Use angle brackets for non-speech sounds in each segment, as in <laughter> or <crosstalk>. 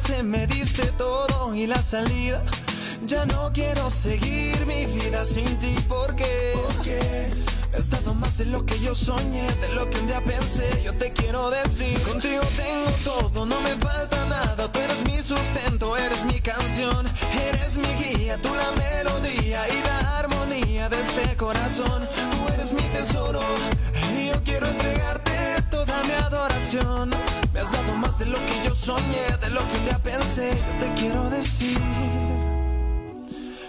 llegaste me diste todo y la salida. Ya no quiero seguir mi vida sin ti porque he estado más de lo que yo soñé, de lo que un día pensé. Yo te quiero decir, contigo tengo todo, no me falta nada. Tú eres mi sustento, eres mi canción, eres mi guía, tú la melodía y la armonía de este corazón. Tú eres mi tesoro y yo quiero entregarte mi adoración. Me has dado más de lo que yo soñé, de lo que un día pensé. Yo te quiero decir.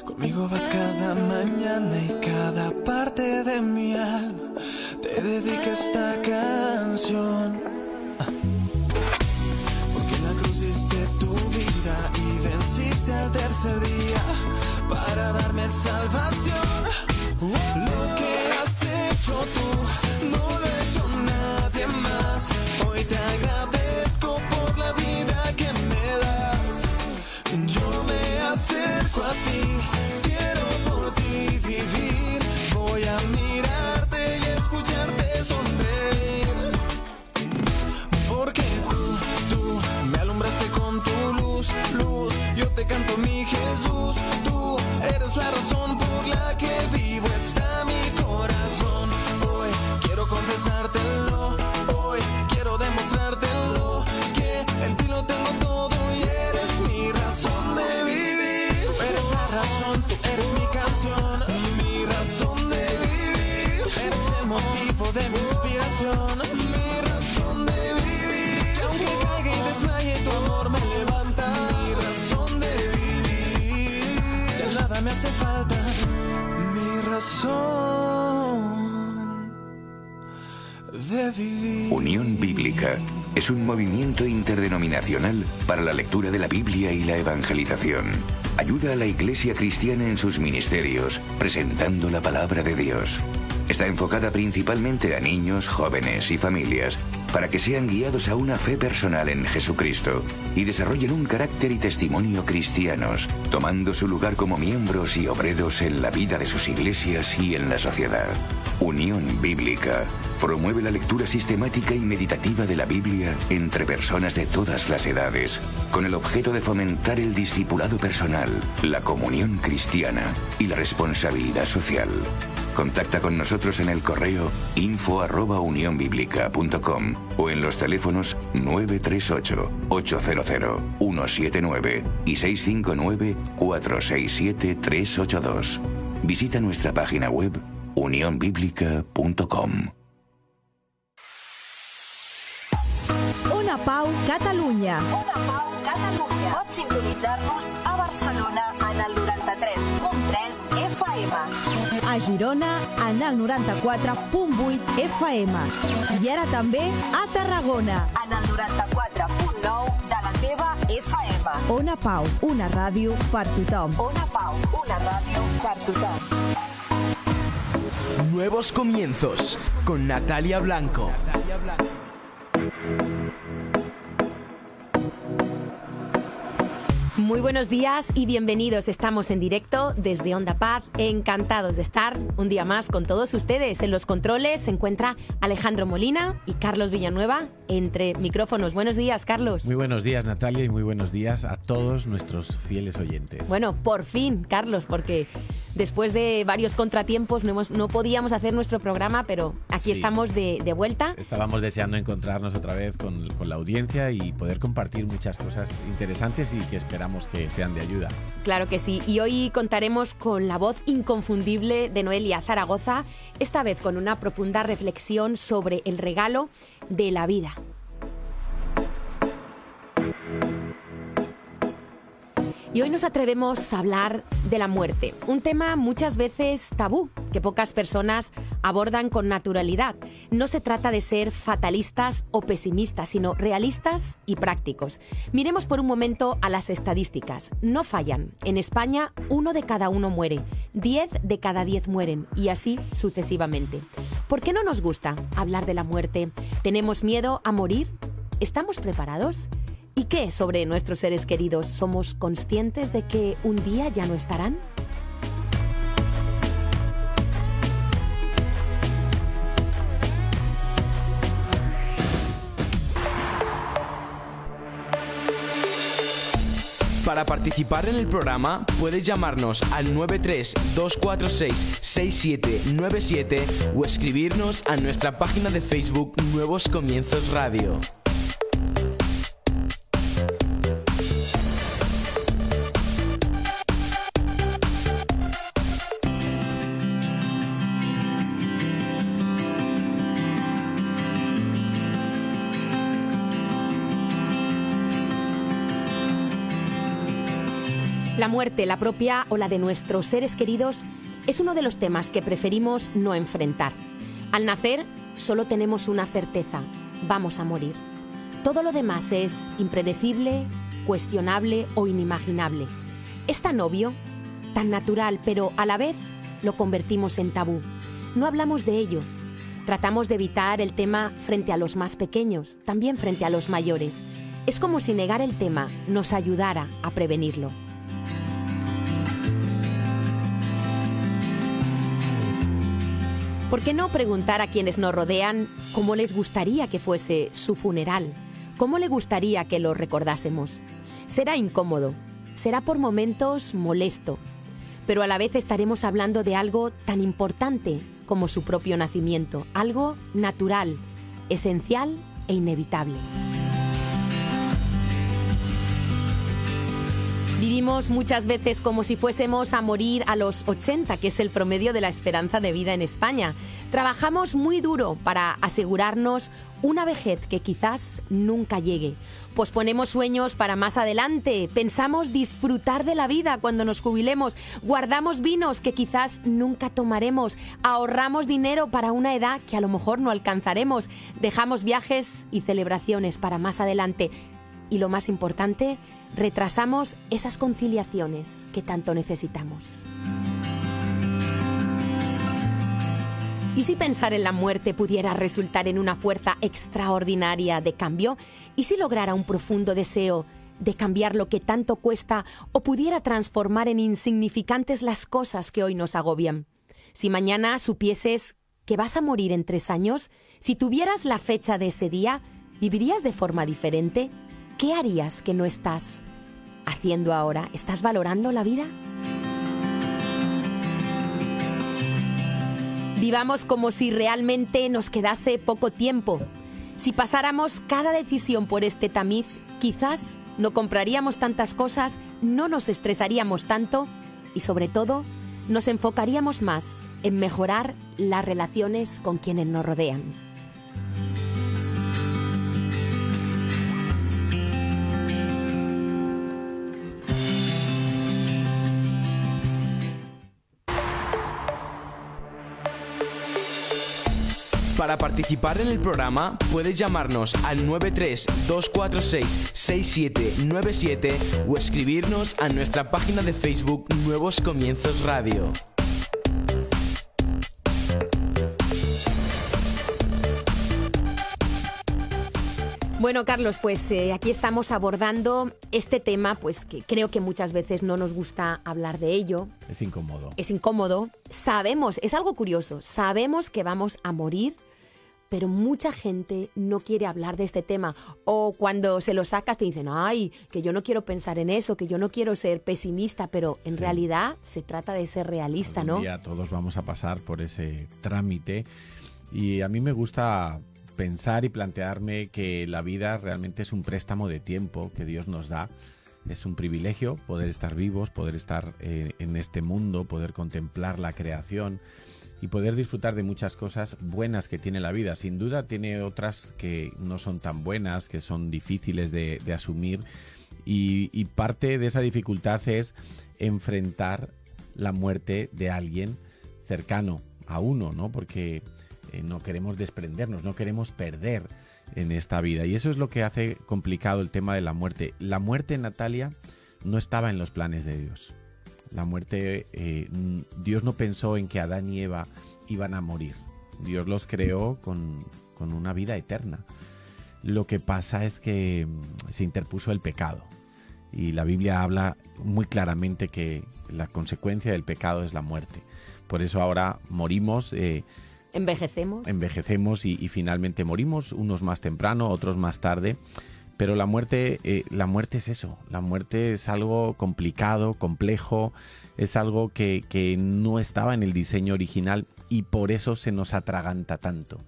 Conmigo vas cada mañana y cada parte de mi alma te dedica esta canción. Porque en la cruz diste tu vida y venciste al tercer día para darme salvación. Lo que te canto mi Jesús, tú eres la razón por la que vivo. Unión Bíblica es un movimiento interdenominacional para la lectura de la Biblia y la evangelización. Ayuda a la Iglesia cristiana en sus ministerios, presentando la palabra de Dios. Está enfocada principalmente a niños, jóvenes y familias para que sean guiados a una fe personal en Jesucristo y desarrollen un carácter y testimonio cristianos, tomando su lugar como miembros y obreros en la vida de sus iglesias y en la sociedad. Unión Bíblica promueve la lectura sistemática y meditativa de la Biblia entre personas de todas las edades, con el objeto de fomentar el discipulado personal, la comunión cristiana y la responsabilidad social. Contacta con nosotros en el correo info o en los teléfonos 938-800-179 y 659-467-382. Visita nuestra página web unionbiblica.com. Pau, Catalunya. Una Pau, Catalunya. Pots sintonitzar-nos a Barcelona en el 93.3 FM. A Girona, en el 94.8 FM. I ara també a Tarragona. En el 94.9 de la teva FM. Ona Pau, una ràdio per tothom. Ona Pau, una ràdio per tothom. Nuevos comienzos con Natalia Blanco. Muy buenos días y bienvenidos. Estamos en directo desde Onda Paz. Encantados de estar un día más con todos ustedes. En los controles se encuentra Alejandro Molina y Carlos Villanueva entre micrófonos. Buenos días, Carlos. Muy buenos días, Natalia, y muy buenos días a todos nuestros fieles oyentes. Bueno, por fin, Carlos, porque después de varios contratiempos no, hemos- no podíamos hacer nuestro programa, pero aquí Sí. estamos de, de vuelta. Estábamos deseando encontrarnos otra vez con, con la audiencia y poder compartir muchas cosas interesantes y que esperamos que sean de ayuda. Claro que sí. Y hoy contaremos con la voz inconfundible de Noelia Zaragoza, esta vez con una profunda reflexión sobre el regalo de la vida. Y hoy nos atrevemos a hablar de la muerte, un tema muchas veces tabú, que pocas personas abordan con naturalidad. No se trata de ser fatalistas o pesimistas, sino realistas y prácticos. Miremos por un momento a las estadísticas. No fallan. En España, uno de cada uno muere, diez de cada diez mueren, y así sucesivamente. ¿Por qué no nos gusta hablar de la muerte? ¿Tenemos miedo a morir? ¿Estamos preparados? ¿Y qué sobre nuestros seres queridos? ¿Somos conscientes de que un día ya no estarán? Para participar en el programa puedes llamarnos al 93-246-6797 o escribirnos a nuestra página de Facebook Nuevos Comienzos Radio. La muerte, la propia o la de nuestros seres queridos, es uno de los temas que preferimos no enfrentar. Al nacer solo tenemos una certeza, vamos a morir. Todo lo demás es impredecible, cuestionable o inimaginable. Es tan obvio, tan natural, pero a la vez lo convertimos en tabú. No hablamos de ello. Tratamos de evitar el tema frente a los más pequeños, también frente a los mayores. Es como si negar el tema nos ayudara a prevenirlo. ¿Por qué no preguntar a quienes nos rodean cómo les gustaría que fuese su funeral? ¿Cómo le gustaría que lo recordásemos? Será incómodo, será por momentos molesto, pero a la vez estaremos hablando de algo tan importante como su propio nacimiento, algo natural, esencial e inevitable. Vivimos muchas veces como si fuésemos a morir a los 80, que es el promedio de la esperanza de vida en España. Trabajamos muy duro para asegurarnos una vejez que quizás nunca llegue. Posponemos sueños para más adelante, pensamos disfrutar de la vida cuando nos jubilemos, guardamos vinos que quizás nunca tomaremos, ahorramos dinero para una edad que a lo mejor no alcanzaremos, dejamos viajes y celebraciones para más adelante. Y lo más importante, retrasamos esas conciliaciones que tanto necesitamos. ¿Y si pensar en la muerte pudiera resultar en una fuerza extraordinaria de cambio? ¿Y si lograra un profundo deseo de cambiar lo que tanto cuesta o pudiera transformar en insignificantes las cosas que hoy nos agobian? Si mañana supieses que vas a morir en tres años, si tuvieras la fecha de ese día, ¿vivirías de forma diferente? ¿Qué harías que no estás haciendo ahora? ¿Estás valorando la vida? Vivamos como si realmente nos quedase poco tiempo. Si pasáramos cada decisión por este tamiz, quizás no compraríamos tantas cosas, no nos estresaríamos tanto y sobre todo nos enfocaríamos más en mejorar las relaciones con quienes nos rodean. Para participar en el programa puedes llamarnos al 93-246-6797 o escribirnos a nuestra página de Facebook Nuevos Comienzos Radio. Bueno, Carlos, pues eh, aquí estamos abordando este tema, pues que creo que muchas veces no nos gusta hablar de ello. Es incómodo. Es incómodo. Sabemos, es algo curioso, sabemos que vamos a morir, pero mucha gente no quiere hablar de este tema. O cuando se lo sacas te dicen, ay, que yo no quiero pensar en eso, que yo no quiero ser pesimista, pero en Sí. realidad se trata de ser realista, Algún ¿no? día todos vamos a pasar por ese trámite y a mí me gusta pensar y plantearme que la vida realmente es un préstamo de tiempo que Dios nos da. Es un privilegio poder estar vivos, poder estar eh, en este mundo, poder contemplar la creación y poder disfrutar de muchas cosas buenas que tiene la vida. Sin duda tiene otras que no son tan buenas, que son difíciles de, asumir y, y parte de esa dificultad es enfrentar la muerte de alguien cercano a uno, ¿no? Porque eh, no queremos desprendernos, no queremos perder en esta vida. Y eso es lo que hace complicado el tema de la muerte. La muerte, Natalia, no estaba en los planes de Dios. La muerte, eh, n- Dios no pensó en que Adán y Eva iban a morir. Dios los creó con, con una vida eterna. Lo que pasa es que mm, se interpuso el pecado. Y la Biblia habla muy claramente que la consecuencia del pecado es la muerte. Por eso ahora morimos, eh, Envejecemos. envejecemos y, y finalmente morimos, unos más temprano, otros más tarde. Pero la muerte, eh, la muerte es eso. La muerte es algo complicado, complejo, es algo que, que no estaba en el diseño original y por eso se nos atraganta tanto.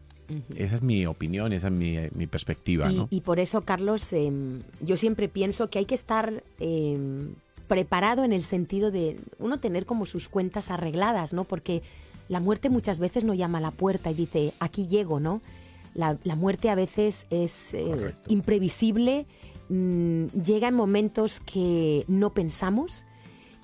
Esa es mi opinión, esa es mi, mi perspectiva. Y, ¿no? y por eso, Carlos, em, yo siempre pienso que hay que estar em, preparado en el sentido de uno tener como sus cuentas arregladas, ¿no? Porque la muerte muchas veces no llama a la puerta y dice, aquí llego, ¿no? La, la muerte a veces es eh, imprevisible, mm, llega en momentos que no pensamos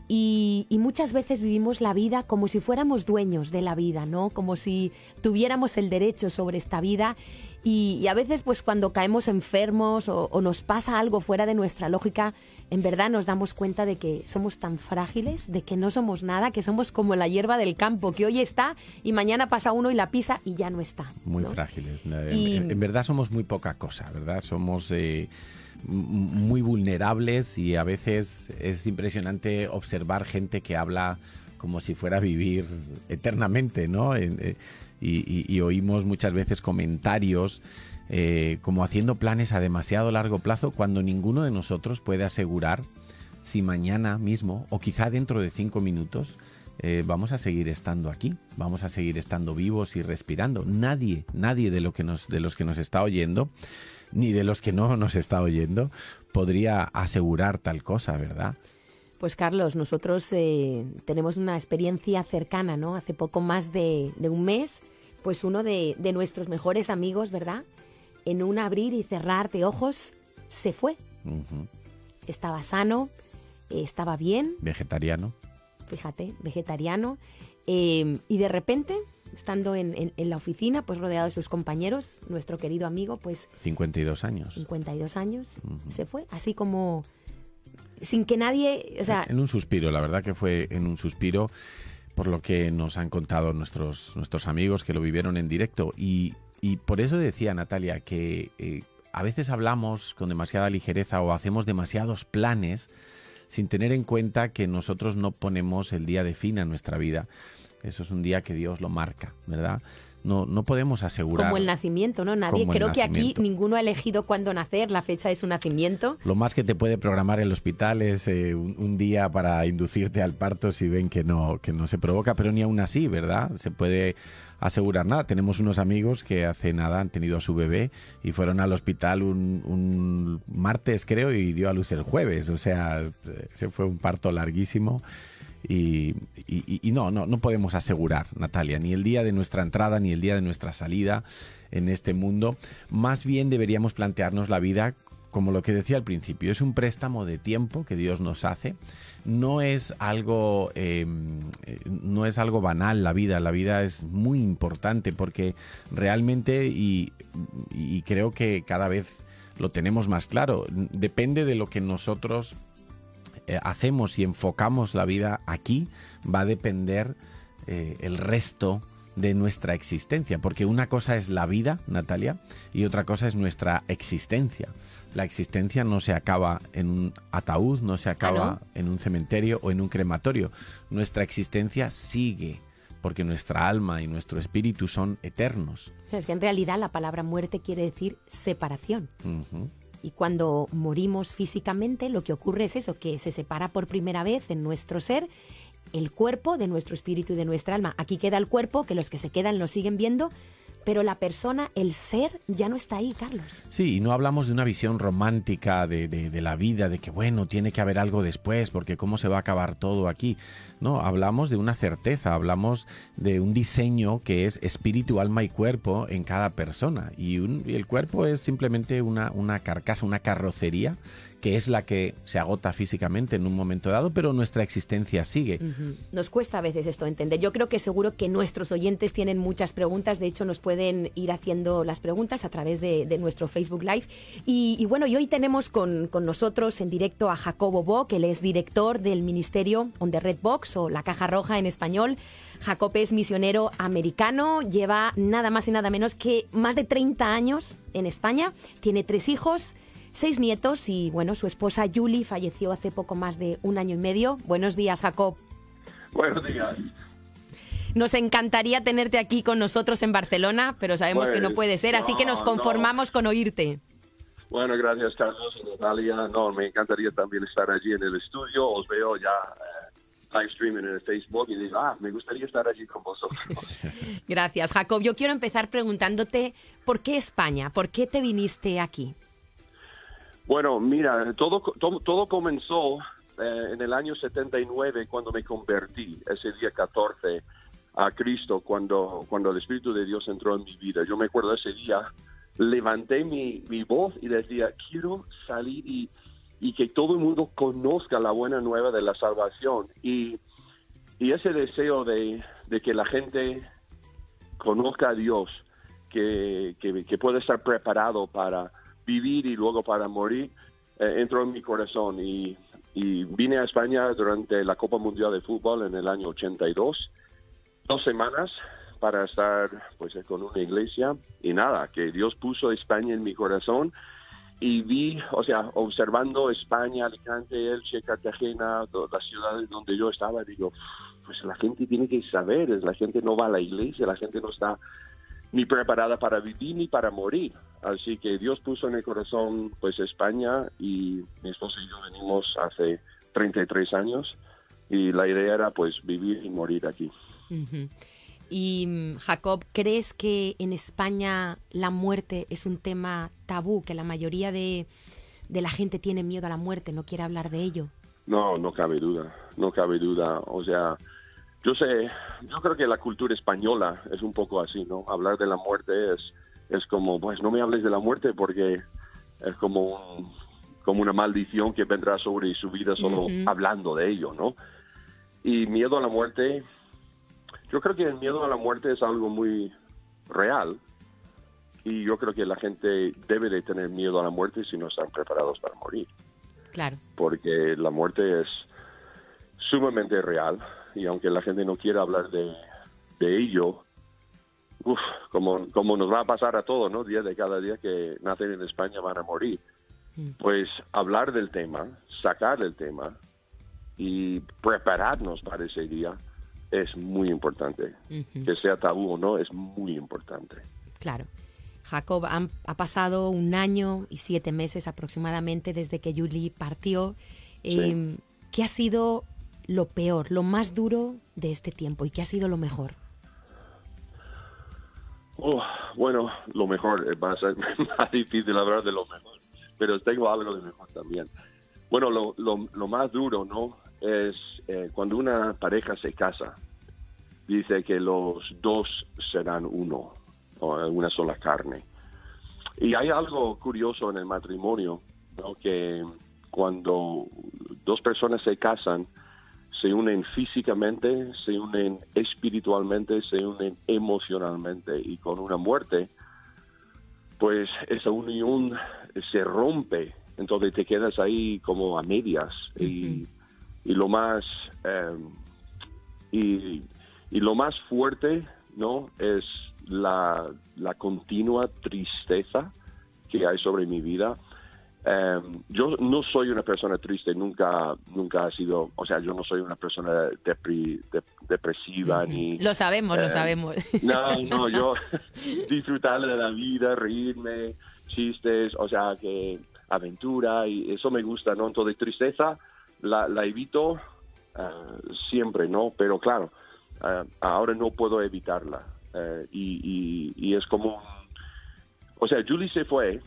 y, y muchas veces vivimos la vida como si fuéramos dueños de la vida, ¿no? Como si tuviéramos el derecho sobre esta vida y, y a veces pues cuando caemos enfermos o, o nos pasa algo fuera de nuestra lógica, en verdad nos damos cuenta de que somos tan frágiles, de que no somos nada, que somos como la hierba del campo, que hoy está y mañana pasa uno y la pisa y ya no está. Muy ¿no? frágiles. En, Y- en- en verdad somos muy poca cosa, ¿verdad? Somos eh, muy vulnerables y a veces es impresionante observar gente que habla como si fuera a vivir eternamente, ¿no? En- eh, y, oímos muchas veces comentarios eh, como haciendo planes a demasiado largo plazo cuando ninguno de nosotros puede asegurar si mañana mismo o quizá dentro de cinco minutos eh, vamos a seguir estando aquí, vamos a seguir estando vivos y respirando. Nadie, nadie de, lo que nos, de los que nos está oyendo, ni de los que no nos está oyendo, podría asegurar tal cosa, ¿verdad? Pues Carlos, nosotros eh, tenemos una experiencia cercana, ¿no? Hace poco más de, de un mes, pues uno de, de nuestros mejores amigos, ¿verdad? En un abrir y cerrar de ojos, se fue. Estaba sano, eh, estaba bien, Vegetariano. fíjate, vegetariano, eh, y de repente, estando en, en- en la oficina, pues rodeado de sus compañeros, nuestro querido amigo, pues 52 años. 52 años, se fue, así como sin que nadie, o sea, en un suspiro, la verdad que fue en un suspiro por lo que nos han contado nuestros, nuestros amigos que lo vivieron en directo. Y, y por eso decía Natalia que eh, a veces hablamos con demasiada ligereza o hacemos demasiados planes sin tener en cuenta que nosotros no ponemos el día de fin a nuestra vida. Eso es un día que Dios lo marca, ¿verdad? No, no podemos asegurar. Como el nacimiento, ¿no? Nadie, creo que aquí ninguno ha elegido cuándo nacer, la fecha de su nacimiento. Lo más que te puede programar el hospital es eh, un, un día para inducirte al parto si ven que no, que no se provoca, pero ni aún así, ¿verdad? Se puede asegurar nada. Tenemos unos amigos que hace nada han tenido a su bebé y fueron al hospital un, un martes, creo, y dio a luz el jueves. O sea, eh, se fue un parto larguísimo. Y, no, no, no podemos asegurar, Natalia, ni el día de nuestra entrada ni el día de nuestra salida en este mundo. Más bien deberíamos plantearnos la vida como lo que decía al principio, es un préstamo de tiempo que Dios nos hace. No es algo, eh, eh, no es algo banal la vida. La vida es muy importante porque realmente y, creo que cada vez lo tenemos más claro. Depende de lo que nosotros hacemos y enfocamos la vida aquí, va a depender eh, el resto de nuestra existencia. Porque una cosa es la vida, Natalia, y otra cosa es nuestra existencia. La existencia no se acaba en un ataúd, no se acaba en un cementerio o en un crematorio. Nuestra existencia sigue, porque nuestra alma y nuestro espíritu son eternos. Es que en realidad la palabra muerte quiere decir separación. Y cuando morimos físicamente, lo que ocurre es eso, que se separa por primera vez en nuestro ser el cuerpo de nuestro espíritu y de nuestra alma. Aquí queda el cuerpo, que los que se quedan lo siguen viendo, pero la persona, el ser, ya no está ahí, Carlos. Sí, y no hablamos de una visión romántica de, la vida, de que bueno, tiene que haber algo después, porque cómo se va a acabar todo aquí. No, hablamos de una certeza, hablamos de un diseño que es espíritu, alma y cuerpo en cada persona. Y, el cuerpo es simplemente una carcasa, una carrocería, que es la que se agota físicamente en un momento dado, pero nuestra existencia sigue. Nos cuesta a veces esto entender. Yo creo que seguro que nuestros oyentes tienen muchas preguntas. De hecho, nos pueden ir haciendo las preguntas a través de, nuestro Facebook Live. Y, bueno, hoy tenemos con, con nosotros en directo a Jacobo Bock, él es director del ministerio On the Red Box o La Caja Roja en español. Jacob es misionero americano, lleva nada más y nada menos que más de 30 años en España, tiene tres hijos, seis nietos y bueno, su esposa Julie falleció hace poco más de un año y medio. Buenos días, Jacob. Buenos días. Nos encantaría tenerte aquí con nosotros en Barcelona, pero sabemos que no Pues, puede ser, así que nos no, conformamos con oírte. Bueno, gracias Carlos y Natalia. No, me encantaría también estar allí en el estudio. Os veo ya eh, live streaming en el Facebook y digo, ah, me gustaría estar allí con vosotros. <laughs> Gracias, Jacob. Yo quiero empezar preguntándote, ¿por qué España? ¿Por qué te viniste aquí? Bueno, mira, todo, todo, todo comenzó eh, en el año 79 cuando me convertí, ese día 14 a Cristo, cuando, cuando el Espíritu de Dios entró en mi vida. Yo me acuerdo ese día, levanté mi, mi voz y decía, quiero salir y, y, que todo el mundo conozca la buena nueva de la salvación. Y, y ese deseo de, de, que la gente conozca a Dios, que, que, que pueda estar preparado para vivir y luego para morir, eh, entró en mi corazón. Y, vine a España durante la Copa Mundial de Fútbol en el año 82 dos semanas para estar pues con una iglesia y nada, que Dios puso España en mi corazón y vi, o sea, observando España, Alicante, Elche, Cartagena, las ciudades donde yo estaba, digo, pues la gente tiene que saber, la gente no va a la iglesia, la gente no está ni preparada para vivir ni para morir. Así que Dios puso en el corazón pues España y mi esposa y yo venimos hace 33 años y la idea era pues vivir y morir aquí. Y mm, Jacob, ¿crees que en España la muerte es un tema tabú, que la mayoría de, de, la gente tiene miedo a la muerte, no quiere hablar de ello? No, no cabe duda, no cabe duda. O sea, yo sé, yo creo que la cultura española es un poco así, ¿no? Hablar de la muerte es, es como, pues no me hables de la muerte porque es como, como una maldición que vendrá sobre su vida solo hablando de ello, ¿no? Y miedo a la muerte yo creo que el miedo a la muerte es algo muy real y yo creo que la gente debe de tener miedo a la muerte si no están preparados para morir. Claro. Porque la muerte es sumamente real y aunque la gente no quiera hablar de, ello, uf, como, como nos va a pasar a todos, ¿no? Día de cada día que nacen en España van a morir. Mm. Pues hablar del tema, sacar el tema y prepararnos para ese día es muy importante. Que sea tabú o no, es muy importante. Claro. Jacob, ha pasado un año y siete meses aproximadamente desde que Julie partió. Em, ¿Qué ha sido lo peor, lo más duro de este tiempo y qué ha sido lo mejor? Oh, bueno, lo mejor, va a ser <laughs> más difícil hablar de lo mejor, pero tengo algo de mejor también. Bueno, lo, más duro, ¿no? es eh, cuando una pareja se casa, dice que los dos serán uno, o una sola carne. Y hay algo curioso en el matrimonio, que cuando dos personas se casan, se unen físicamente, se unen espiritualmente, se unen emocionalmente y con una muerte, pues esa unión se rompe, entonces te quedas ahí como a medias y y lo más em, y, lo más fuerte no es la, la, continua tristeza que hay sobre mi vida em, yo no soy una persona triste nunca nunca ha sido o sea yo no soy una persona depresiva ni lo sabemos lo em, sabemos no no <laughs> yo <laughs> disfrutar de la vida reírme chistes o sea que aventura y eso me gusta no entonces tristeza la, evito uh, siempre, ¿no? Pero claro, uh, ahora no puedo evitarla. Uh, y, y, es como... O sea, Julie se fue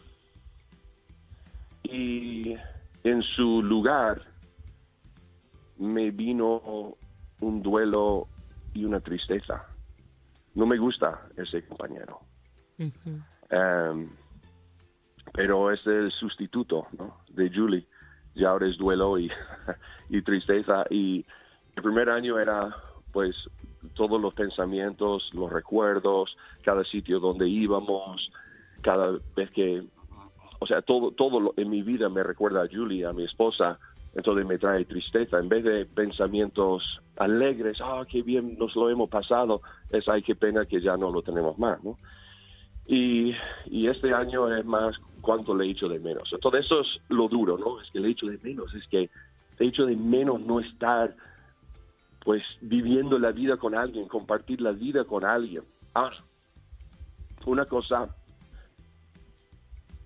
y en su lugar me vino un duelo y una tristeza. No me gusta ese compañero. Um, pero es el sustituto ¿no? de Julie y ahora es duelo y, <laughs> y tristeza. Y el primer año era pues todos los pensamientos, los recuerdos, cada sitio donde íbamos, cada vez que, o sea, todo, todo en mi vida me recuerda a Julie, a mi esposa, entonces me trae tristeza. En vez de pensamientos alegres, ah, qué bien nos lo hemos pasado, es, ay, qué pena que ya no lo tenemos más, ¿no? Y, y este año es más cuánto le echo de menos. Entonces eso es lo duro, ¿no? Es que le echo de menos, es que le echo de menos no estar pues viviendo la vida con alguien, compartir la vida con alguien. Ahora, una cosa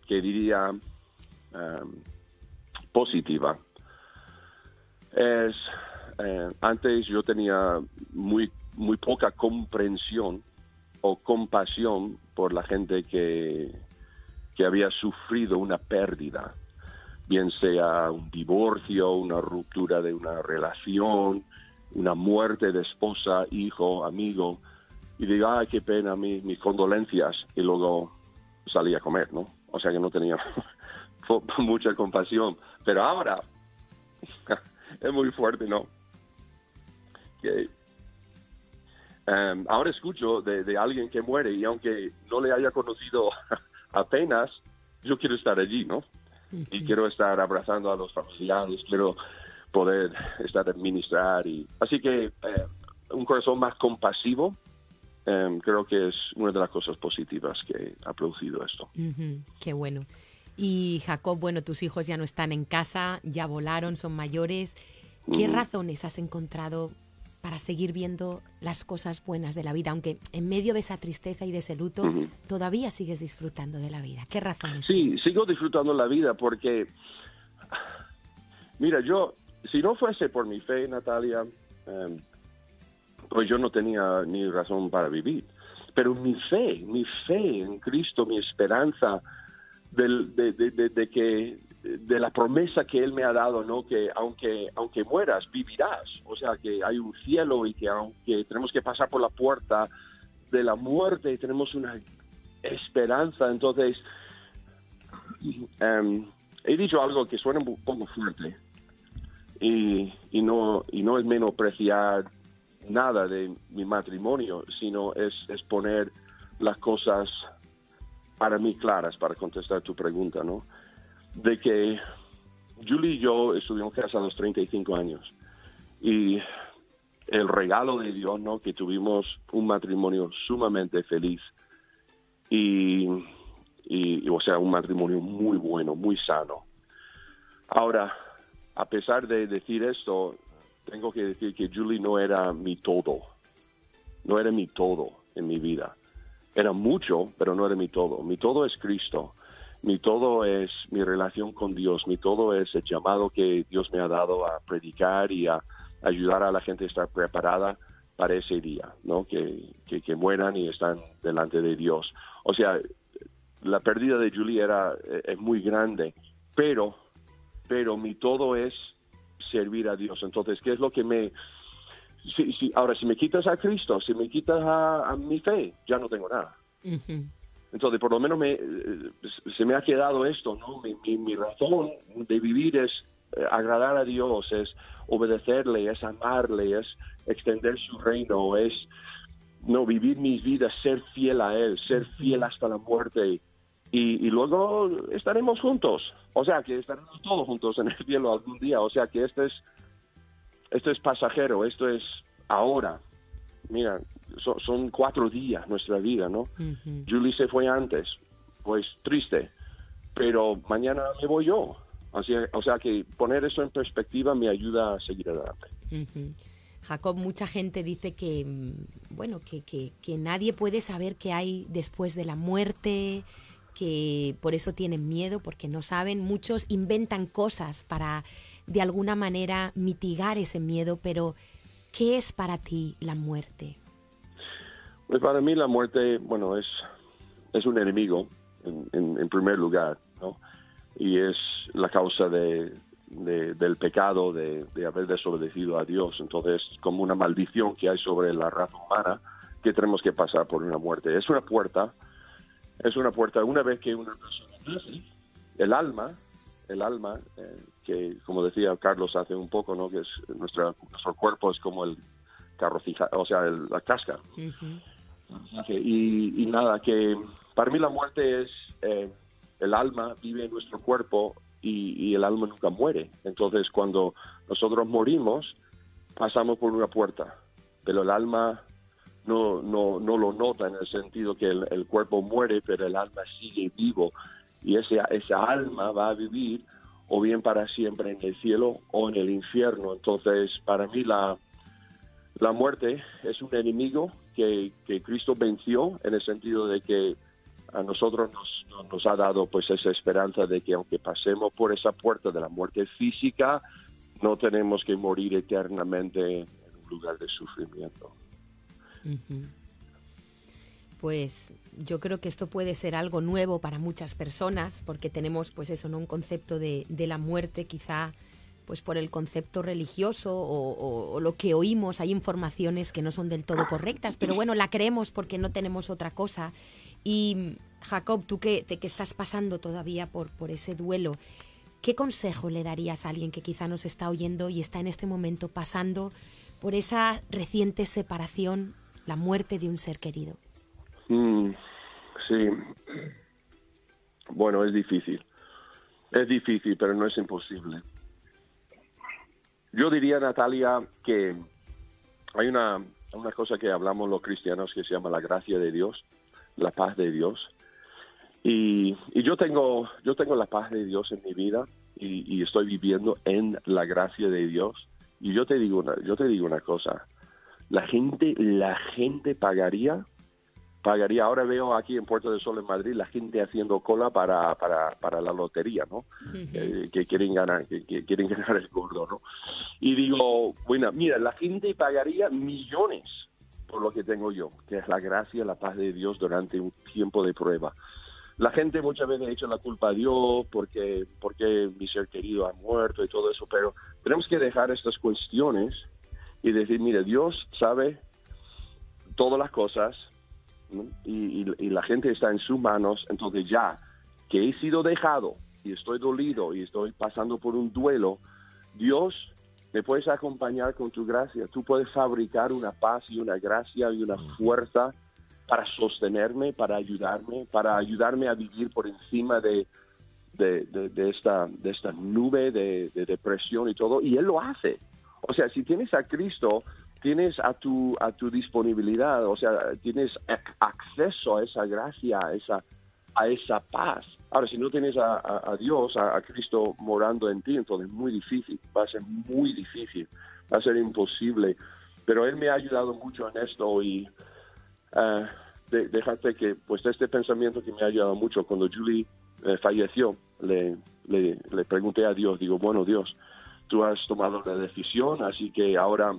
que diría em, positiva es, eh, antes yo tenía muy, muy poca comprensión o compasión por la gente que, que había sufrido una pérdida, bien sea un divorcio, una ruptura de una relación, una muerte de esposa, hijo, amigo, y digo, ay, qué pena, mis, mis condolencias, y luego salí a comer, ¿no? O sea que no tenía <laughs> mucha compasión. Pero ahora <laughs> es muy fuerte, ¿no? Que, em, ahora escucho de, alguien que muere y aunque no le haya conocido <laughs> apenas, yo quiero estar allí, ¿no? Y quiero estar abrazando a los familiares, quiero poder estar administrar y así que eh, un corazón más compasivo em, creo que es una de las cosas positivas que ha producido esto. Qué bueno. Y Jacob, bueno, tus hijos ya no están en casa, ya volaron, son mayores. ¿Qué razones has encontrado para seguir viendo las cosas buenas de la vida, aunque en medio de esa tristeza y de ese luto todavía sigues disfrutando de la vida? ¿Qué razones? Sí, sigo disfrutando la vida porque, mira, yo, si no fuese por mi fe, Natalia, em, pues yo no tenía ni razón para vivir. Pero mi fe, mi fe en Cristo, mi esperanza, de, que de la promesa que él me ha dado, ¿no? Que aunque aunque mueras vivirás, o sea que hay un cielo y que aunque tenemos que pasar por la puerta de la muerte tenemos una esperanza, entonces em, he dicho algo que suena un poco fuerte y, y no y no es menospreciar nada de mi matrimonio, sino es, poner las cosas para mí claras para contestar tu pregunta, ¿no? De que Julie y yo estuvimos casados a los 35 años y el regalo de Dios, ¿no? Que tuvimos un matrimonio sumamente feliz y, y, o sea, un matrimonio muy bueno, muy sano. Ahora, a pesar de decir esto, tengo que decir que Julie no era mi todo, no era mi todo en mi vida era mucho, pero no era mi todo. Mi todo es Cristo. Mi todo es mi relación con Dios. Mi todo es el llamado que Dios me ha dado a predicar y a ayudar a la gente a estar preparada para ese día, ¿no? Que, que, mueran y están delante de Dios. O sea, la pérdida de Julie era eh, es muy grande, pero, pero mi todo es servir a Dios. Entonces, ¿qué es lo que me si, ahora, si me quitas a Cristo, si me quitas a, mi fe, ya no tengo nada. Entonces, por lo menos me, eh, se me ha quedado esto, ¿no? Mi, razón de vivir es eh, agradar a Dios, es obedecerle, es amarle, es extender su reino, es no vivir mis vidas, ser fiel a Él, ser fiel hasta la muerte. Y, y, luego estaremos juntos. O sea, que estaremos todos juntos en el cielo algún día. O sea, que este es esto es pasajero, esto es ahora. Mira, son cuatro días nuestra vida, ¿no? Julie se fue antes, pues triste, pero mañana me voy yo. Así, o sea que poner eso en perspectiva me ayuda a seguir adelante. Jacob, mucha gente dice que, mm, bueno, que, que, que nadie puede saber qué hay después de la muerte, que por eso tienen miedo, porque no saben. Muchos inventan cosas para de alguna manera mitigar ese miedo, pero ¿qué es para ti la muerte? Pues para mí la muerte, bueno, es, es un enemigo en, primer lugar, ¿no? Y es la causa de, del pecado, de, de, haber desobedecido a Dios. Entonces, como una maldición que hay sobre la raza humana, que tenemos que pasar por una muerte. Es una puerta, es una puerta. Una vez que una persona nace, el alma, el alma, eh, que como decía Carlos hace un poco, ¿no? Que es nuestro cuerpo es como el carro o sea, la casca. y, nada, que para mí la muerte es eh, el alma vive en nuestro cuerpo y, el alma nunca muere. Entonces, cuando nosotros morimos, pasamos por una puerta, pero el alma no, no, no lo nota en el sentido que el, cuerpo muere, pero el alma sigue vivo y ese, esa alma va a vivir o bien para siempre en el cielo o en el infierno. Entonces, para mí la, la muerte es un enemigo que, Cristo venció en el sentido de que a nosotros nos, ha dado pues esa esperanza de que aunque pasemos por esa puerta de la muerte física, no tenemos que morir eternamente en un lugar de sufrimiento. Pues yo creo que esto puede ser algo nuevo para muchas personas, porque tenemos pues eso, ¿no? un concepto de, la muerte quizá pues por el concepto religioso o, lo que oímos, hay informaciones que no son del todo correctas, pero bueno, la creemos porque no tenemos otra cosa. Y Jacob, tú que, te, que estás pasando todavía por, por ese duelo, ¿qué consejo le darías a alguien que quizá nos está oyendo y está en este momento pasando por esa reciente separación, la muerte de un ser querido? Mm, sí. Bueno, es difícil. Es difícil, pero no es imposible. Yo diría, Natalia, que hay una, una cosa que hablamos los cristianos que se llama la gracia de Dios, la paz de Dios. Y, y yo tengo yo tengo la paz de Dios en mi vida y, estoy viviendo en la gracia de Dios. Y yo te digo una, yo te digo una cosa, la gente la gente pagaría pagaría. Ahora veo aquí en Puerto del Sol en Madrid la gente haciendo cola para, para, para la lotería, ¿no? Eh, que quieren ganar, que, quieren <laughs> ganar el gordo, ¿no? Y digo, bueno, mira, la gente pagaría millones por lo que tengo yo, que es la gracia, la paz de Dios durante un tiempo de prueba. La gente muchas veces echa la culpa a Dios porque, porque mi ser querido ha muerto y todo eso, pero tenemos que dejar estas cuestiones y decir, mire, Dios sabe todas las cosas, y, la gente está en sus manos, entonces ya que he sido dejado y estoy dolido y estoy pasando por un duelo, Dios me puedes acompañar con tu gracia. Tú puedes fabricar una paz y una gracia y una fuerza para sostenerme, para ayudarme, para ayudarme a vivir por encima de, de, esta, de esta nube de, depresión y todo. Y Él lo hace. O sea, si tienes a Cristo, tienes a tu, a tu disponibilidad, o sea, tienes acceso a esa gracia, a esa, a esa paz. Ahora, si no tienes a, Dios, a, Cristo morando en ti, entonces es muy difícil, va a ser muy difícil, va a ser imposible. Pero Él me ha ayudado mucho en esto y uh, déjate que, pues este pensamiento que me ha ayudado mucho, cuando Julie eh, falleció, le, le, le pregunté a Dios, digo, bueno Dios, tú has tomado la decisión, así que ahora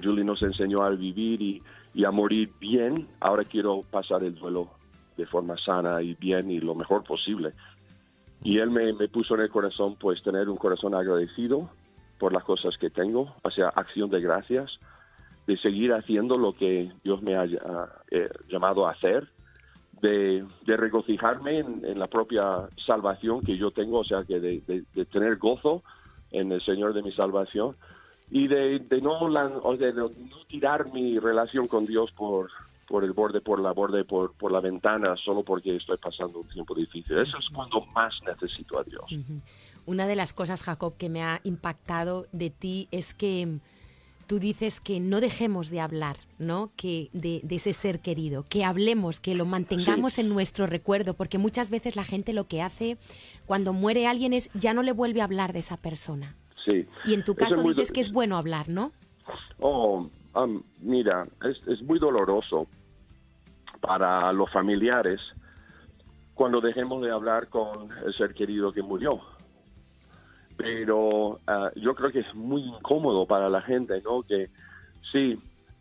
Julie nos enseñó a vivir y, a morir bien. Ahora quiero pasar el duelo de forma sana y bien y lo mejor posible. Y él me, puso en el corazón, pues, tener un corazón agradecido por las cosas que tengo, o sea, acción de gracias, de seguir haciendo lo que Dios me ha eh, llamado a hacer, de, regocijarme en, la propia salvación que yo tengo, o sea, que de tener gozo en el Señor de mi salvación y de, no, de, no tirar mi relación con Dios por, por el borde, por la borde, por, por la ventana, solo porque estoy pasando un tiempo difícil. Eso es cuando más necesito a Dios. Una de las cosas, Jacob, que me ha impactado de ti es que tú dices que no dejemos de hablar, ¿no? Que de, ese ser querido, que hablemos, que lo mantengamos en nuestro recuerdo, porque muchas veces la gente lo que hace cuando muere alguien es ya no le vuelve a hablar de esa persona. Y en tu caso dices que es bueno hablar, ¿no? Oh, mira, es, muy doloroso para los familiares cuando dejemos de hablar con el ser querido que murió. Pero ah, yo creo que es muy incómodo para la gente, ¿no? Que sí,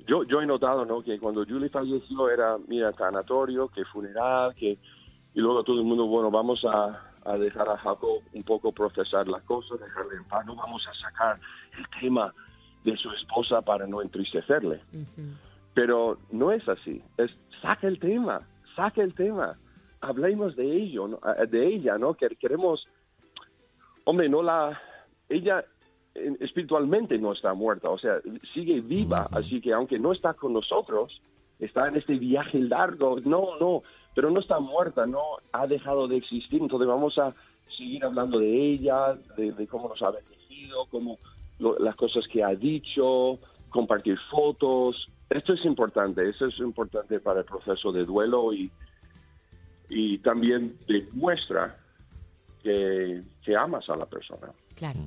yo, yo he notado, ¿no? Que cuando Julie falleció era, mira, tanatorio, que funeral, que... Y luego todo el mundo, bueno, vamos a, a dejar a Jacob un poco procesar las cosas, dejarle en paz. No vamos a sacar el tema de su esposa para no entristecerle. Pero no es así. Es saca el tema, saca el tema. Hablemos de ello, eh, de ella, ¿no? Que queremos, hombre, no la, ella espiritualmente no está muerta, o sea, sigue viva, así que aunque no está con nosotros, está en este viaje largo, no, no, pero no está muerta, no ha dejado de existir, entonces vamos a seguir hablando de ella, de, cómo nos ha bendecido, cómo las cosas que ha dicho, compartir fotos. Esto es importante, eso es importante para el proceso de duelo y, y también demuestra que, que amas a la persona. Claro.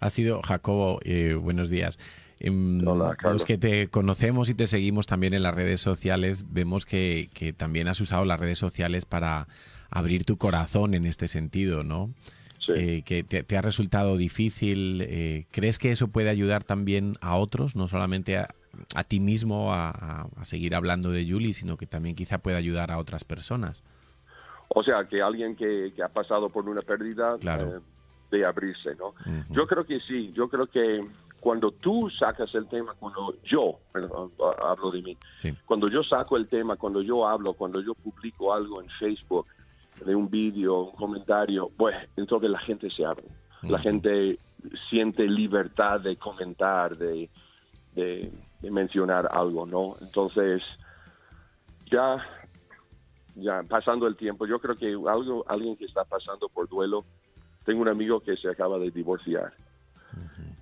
Ha sido, Jacobo, eh, buenos días. Em, los que te conocemos y te seguimos también en las redes sociales, vemos que, que también has usado las redes sociales para abrir tu corazón en este sentido, ¿no? Eh, que te, ha resultado difícil. Eh, ¿Crees que eso puede ayudar también a otros, no solamente a, ti mismo a, seguir hablando de Julie, sino que también quizá pueda ayudar a otras personas? O sea, que alguien que, ha pasado por una pérdida eh, de abrirse, ¿no? Yo creo que sí, yo creo que cuando tú sacas el tema, cuando yo, hablo de mí, cuando yo saco el tema, cuando yo hablo, cuando yo publico algo en Facebook, de un vídeo, un comentario, pues entonces la gente se abre. La gente siente libertad de comentar, de, de, mencionar algo, ¿no? Entonces, ya, ya pasando el tiempo, yo creo que algo, alguien que está pasando por duelo, tengo un amigo que se acaba de divorciar.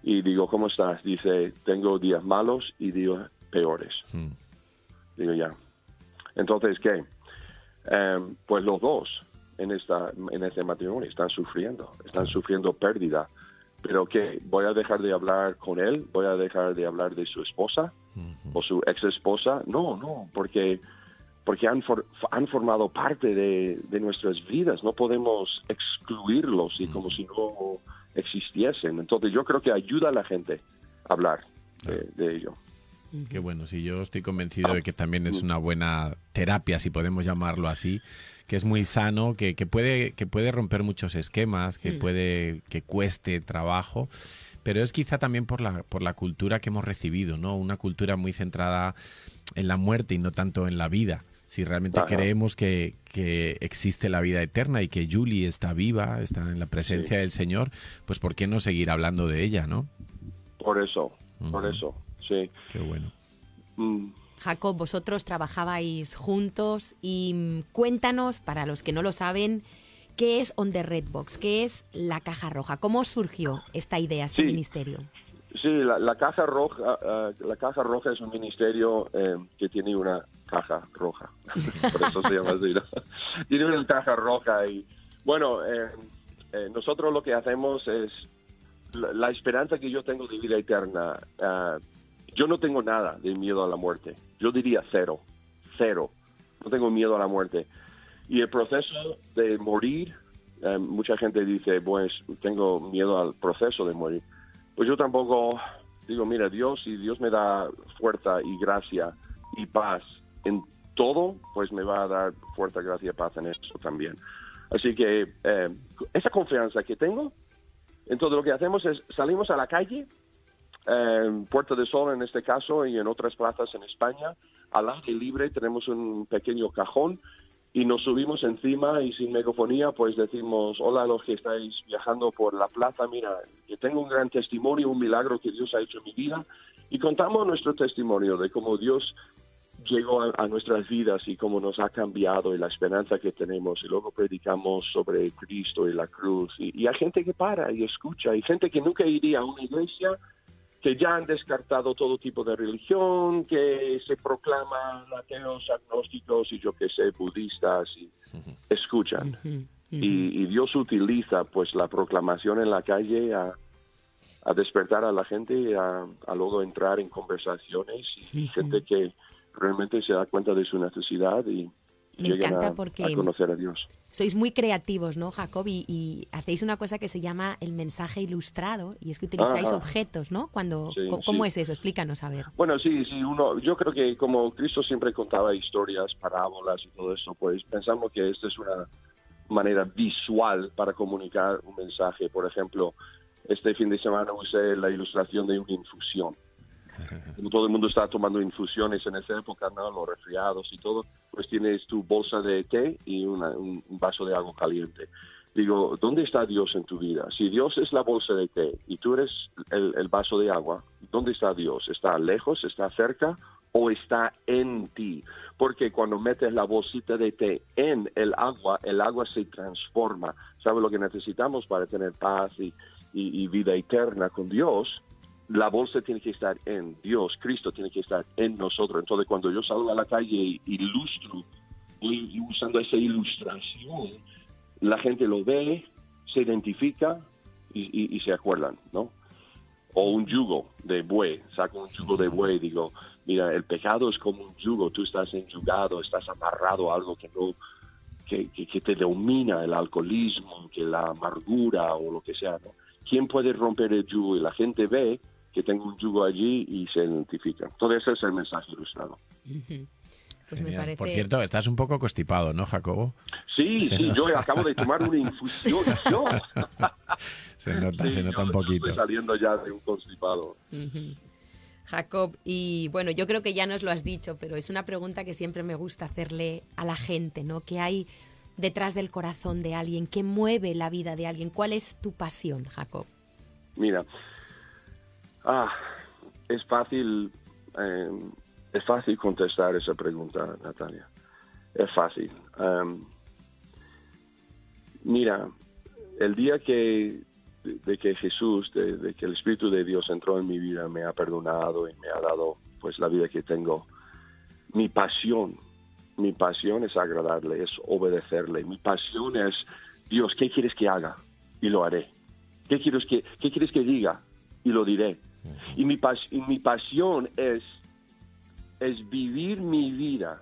Y digo, ¿cómo estás? Dice, tengo días malos y días peores. Digo, ya. Entonces, ¿qué? Em, pues los dos en, esta, en este matrimonio están sufriendo, están sufriendo pérdida. Pero que voy a dejar de hablar con él, voy a dejar de hablar de su esposa o su ex esposa. No, no, porque, porque han, han formado parte de, nuestras vidas. No podemos excluirlos y como si no existiesen. Entonces yo creo que ayuda a la gente a hablar de, de ello. Qué bueno, sí, yo estoy convencido de que también es una buena terapia, si podemos llamarlo así, que es muy sano, que, que puede, que puede romper muchos esquemas, que puede, que cueste trabajo pero es quizá también por la, por la cultura que hemos recibido, ¿no? Una cultura muy centrada en la muerte y no tanto en la vida. Si realmente creemos que, que, existe la vida eterna y que Julie está viva, está en la presencia del Señor, pues ¿por qué no seguir hablando de ella, no? Por eso, por eso, sí. Qué bueno. Mm. Jacob, vosotros trabajabais juntos y mm, cuéntanos, para los que no lo saben, ¿qué es On the Red Box? ¿Qué es la Caja Roja? ¿Cómo surgió esta idea, este ministerio? Sí, la, Caja Roja, eh, la Caja Roja es un ministerio eh, que tiene una caja roja, <laughs> por eso se llama así. tiene una caja roja y bueno, eh, nosotros lo que hacemos es la, esperanza que yo tengo de vida eterna yo no tengo nada de miedo a la muerte. Yo diría cero, cero. No tengo miedo a la muerte. Y el proceso de morir, eh, mucha gente dice, pues tengo miedo al proceso de morir. Pues yo tampoco digo, mira, Dios, si Dios me da fuerza y gracia y paz en todo, pues me va a dar fuerza, gracia paz en eso también. Así que eh, esa confianza que tengo, entonces lo que hacemos es salimos a la calle en Puerta de Sol en este caso y en otras plazas en España, al aire libre tenemos un pequeño cajón y nos subimos encima y sin megafonía pues decimos, hola a los que estáis viajando por la plaza, mira, que tengo un gran testimonio, un milagro que Dios ha hecho en mi vida y contamos nuestro testimonio de cómo Dios llegó a, nuestras vidas y cómo nos ha cambiado y la esperanza que tenemos. Y luego predicamos sobre Cristo y la cruz. Y, y hay gente que para y escucha. Y gente que nunca iría a una iglesia que ya han descartado todo tipo de religión, que se proclaman ateos, agnósticos y yo que sé, budistas, y escuchan. Y, Dios utiliza pues la proclamación en la calle a, despertar a la gente, a, a luego entrar en conversaciones y gente que realmente se da cuenta de su necesidad y, me encanta porque conocer a Dios. Sois muy creativos, ¿no, Jacob? Y, hacéis una cosa que se llama el mensaje ilustrado y es que utilizáis objetos, ¿no? Cuando, ¿Cómo es eso? Explícanos, a ver. Bueno, sí, sí, uno, yo creo que como Cristo siempre contaba historias, parábolas y todo eso, pues pensamos que esta es una manera visual para comunicar un mensaje. Por ejemplo, este fin de semana usé la ilustración de una infusión todo el mundo está tomando infusiones en esa época, ¿no? Los resfriados y todo, pues tienes tu bolsa de té y un vaso de agua caliente. Digo, ¿dónde está Dios en tu vida? Si Dios es la bolsa de té y tú eres el, vaso de agua, ¿dónde está Dios? ¿Está lejos? ¿Está cerca? ¿O está en ti? Porque cuando metes la bolsita de té en el agua, el agua se transforma. ¿Sabes lo que necesitamos para tener paz y, y vida eterna con Dios? La bolsa tiene que estar en Dios, Cristo tiene que estar en nosotros. Entonces, cuando yo salgo a la calle y ilustro, voy usando esa ilustración, la gente lo ve, se identifica y, se acuerdan, ¿no? o un yugo de buey, saco un yugo de buey digo, mira, el pecado es como un yugo, tú estás enyugado, estás amarrado algo que no, que, que, te domina, el alcoholismo, que la amargura o lo que sea. ¿Quién puede romper el yugo? Y la gente ve que tengo un yugo allí y se identifica. Todo ese es el mensaje ilustrado. Pues me parece... Por cierto, estás un poco constipado, ¿no, Jacobo? Sí, <laughs> Se sí, nota. yo acabo de tomar una infusión. <laughs> Se nota, Sí, se nota yo un poquito. Estoy saliendo ya de un constipado. Jacob, y bueno, yo creo que ya nos lo has dicho, pero es una pregunta que siempre me gusta hacerle a la gente, ¿no? ¿Qué hay detrás del corazón de alguien? ¿Qué mueve la vida de alguien? ¿Cuál es tu pasión, Jacob? Mira, ah, es fácil, eh, es fácil contestar esa pregunta, Natalia. Es fácil. Am, mira, el día que de que Jesús, de, de que el Espíritu de Dios entró en mi vida, me ha perdonado y me ha dado pues la vida que tengo. Mi pasión, mi pasión es agradarle, es obedecerle. Mi pasión es, Dios, ¿qué quieres que haga? Y lo haré. ¿Qué quieres que, qué quieres que diga? Y lo diré. Y mi, pasión es, es vivir mi vida